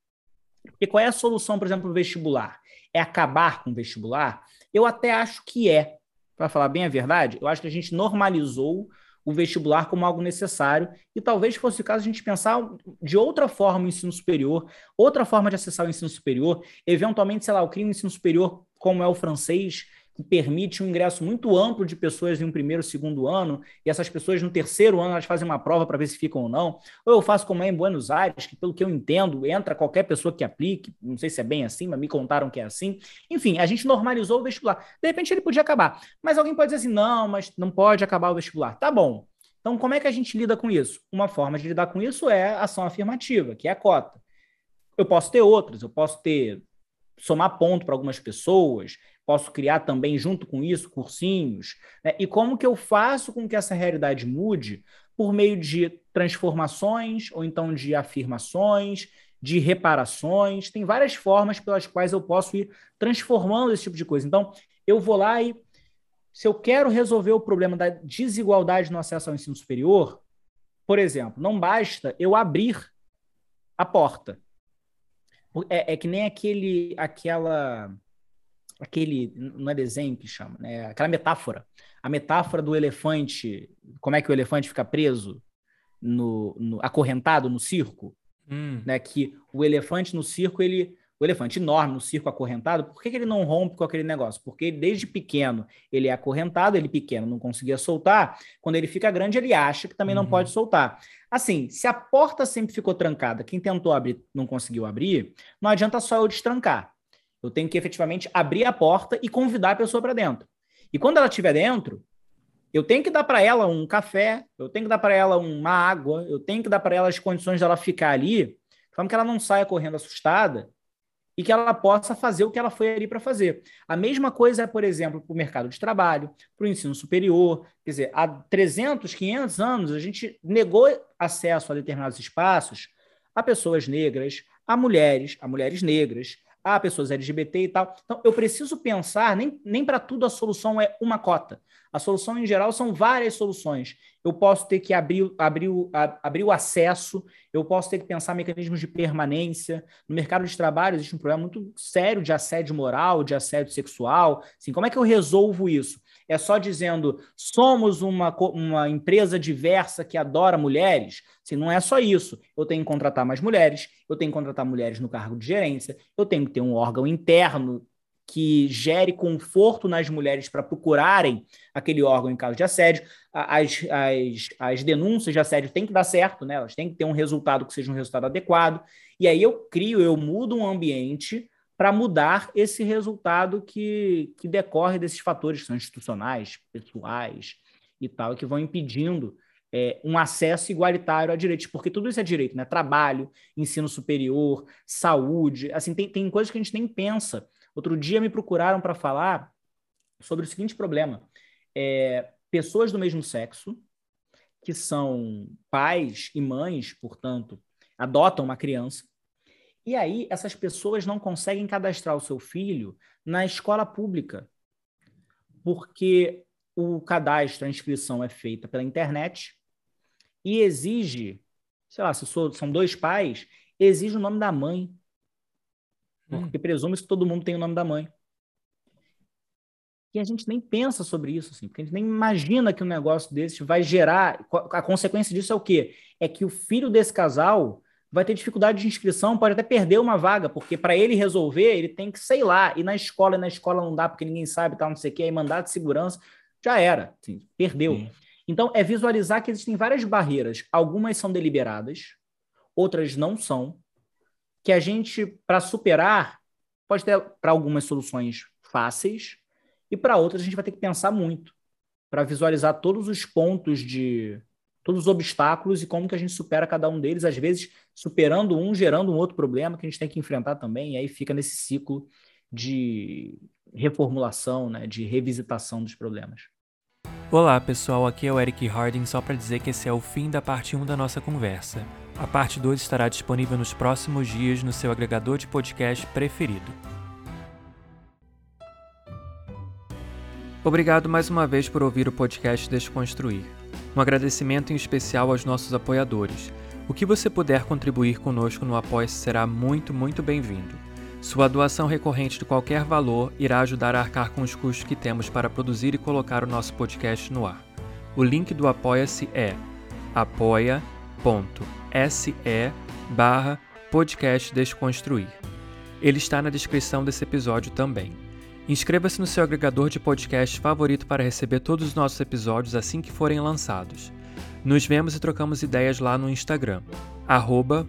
Porque qual é a solução, por exemplo, para o vestibular? É acabar com o vestibular? Eu até acho que é. Para falar bem a verdade, eu acho que a gente normalizou o vestibular como algo necessário e talvez fosse o caso a gente pensar de outra forma o ensino superior, outra forma de acessar o ensino superior, eventualmente, sei lá, eu crio um ensino superior como é o francês, que permite um ingresso muito amplo de pessoas em um primeiro, segundo ano, e essas pessoas no terceiro ano elas fazem uma prova para ver se ficam ou não. Ou eu faço como é em Buenos Aires, que pelo que eu entendo, entra qualquer pessoa que aplique, não sei se é bem assim, mas me contaram que é assim. Enfim, a gente normalizou o vestibular. De repente ele podia acabar, mas alguém pode dizer assim: não, mas não pode acabar o vestibular. Tá bom. Então, como é que a gente lida com isso? Uma forma de lidar com isso é ação afirmativa, que é a cota. Eu posso ter outras, eu posso ter somar ponto para algumas pessoas, posso criar também, junto com isso, cursinhos. Né? E como que eu faço com que essa realidade mude? Por meio de transformações, ou então de afirmações, de reparações. Tem várias formas pelas quais eu posso ir transformando esse tipo de coisa. Então, eu vou lá e, se eu quero resolver o problema da desigualdade no acesso ao ensino superior, por exemplo, não basta eu abrir a porta. É, é que nem aquele, aquela aquele, não é desenho que chama, né? Aquela metáfora. A metáfora do elefante, como é que o elefante fica preso no, no acorrentado no circo? hum. né? Que o elefante no circo, ele o elefante enorme no circo acorrentado, por que, que ele não rompe com aquele negócio? Porque desde pequeno ele é acorrentado, ele pequeno não conseguia soltar, quando ele fica grande ele acha que também uhum. não pode soltar. Assim, se a porta sempre ficou trancada, quem tentou abrir não conseguiu abrir, não adianta só eu destrancar. Eu tenho que efetivamente abrir a porta e convidar a pessoa para dentro. E quando ela estiver dentro, eu tenho que dar para ela um café, eu tenho que dar para ela uma água, eu tenho que dar para ela as condições dela ficar ali, de forma que ela não saia correndo assustada e que ela possa fazer o que ela foi ali para fazer. A mesma coisa é, por exemplo, para o mercado de trabalho, para o ensino superior. Quer dizer, há 300, 500 anos, a gente negou acesso a determinados espaços a pessoas negras, a mulheres, a mulheres negras, a pessoas LGBT e tal. Então, eu preciso pensar, nem, nem para tudo a solução é uma cota. A solução, em geral, são várias soluções. Eu posso ter que abrir, abrir, abrir o acesso, eu posso ter que pensar mecanismos de permanência. No mercado de trabalho existe um problema muito sério de assédio moral, de assédio sexual. Assim, como é que eu resolvo isso? É só dizendo somos uma, uma empresa diversa que adora mulheres? Assim, não é só isso. Eu tenho que contratar mais mulheres, eu tenho que contratar mulheres no cargo de gerência, eu tenho que ter um órgão interno que gere conforto nas mulheres para procurarem aquele órgão em caso de assédio. As, as, as denúncias de assédio têm que dar certo, né? elas têm que ter um resultado que seja um resultado adequado. E aí eu crio, eu mudo um ambiente para mudar esse resultado que, que decorre desses fatores são institucionais, pessoais e tal, que vão impedindo é, um acesso igualitário a direitos, porque tudo isso é direito, né? Trabalho, ensino superior, saúde, assim, tem, tem coisas que a gente nem pensa. Outro dia me procuraram para falar sobre o seguinte problema: é, pessoas do mesmo sexo, que são pais e mães, portanto, adotam uma criança, e aí essas pessoas não conseguem cadastrar o seu filho na escola pública, porque o cadastro, a inscrição é feita pela internet e exige, sei lá, se são dois pais, exige o nome da mãe. Porque hum. presume que todo mundo tem o nome da mãe. E a gente nem pensa sobre isso, assim, porque a gente nem imagina que um negócio desse vai gerar. A consequência disso é o quê? É que o filho desse casal vai ter dificuldade de inscrição, pode até perder uma vaga, porque para ele resolver, ele tem que, sei lá, ir na escola, e na escola não dá porque ninguém sabe, tal, não sei o quê, aí mandado de segurança, já era, assim, perdeu. Sim. Então, é visualizar que existem várias barreiras. Algumas são deliberadas, outras não são que a gente, para superar, pode ter para algumas soluções fáceis e para outras a gente vai ter que pensar muito para visualizar todos os pontos de todos os obstáculos e como que a gente supera cada um deles, às vezes superando um, gerando um outro problema que a gente tem que enfrentar também, e aí fica nesse ciclo de reformulação, né, de revisitação dos problemas. Olá pessoal, aqui é o Eric Harding, só para dizer que esse é o fim da parte 1 da nossa conversa. A parte 2 estará disponível nos próximos dias no seu agregador de podcast preferido. Obrigado mais uma vez por ouvir o podcast Desconstruir. Um agradecimento em especial aos nossos apoiadores. O que você puder contribuir conosco no apoia será muito, muito bem-vindo. Sua doação recorrente de qualquer valor irá ajudar a arcar com os custos que temos para produzir e colocar o nosso podcast no ar. O link do Apoia-se é apoia.se barra podcast Desconstruir. Ele está na descrição desse episódio também. Inscreva-se no seu agregador de podcast favorito para receber todos os nossos episódios assim que forem lançados. Nos vemos e trocamos ideias lá no Instagram, arroba.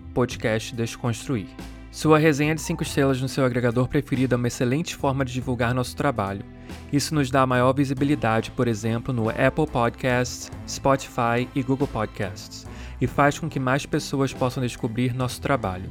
Sua resenha de 5 estrelas no seu agregador preferido é uma excelente forma de divulgar nosso trabalho. Isso nos dá maior visibilidade, por exemplo, no Apple Podcasts, Spotify e Google Podcasts, e faz com que mais pessoas possam descobrir nosso trabalho.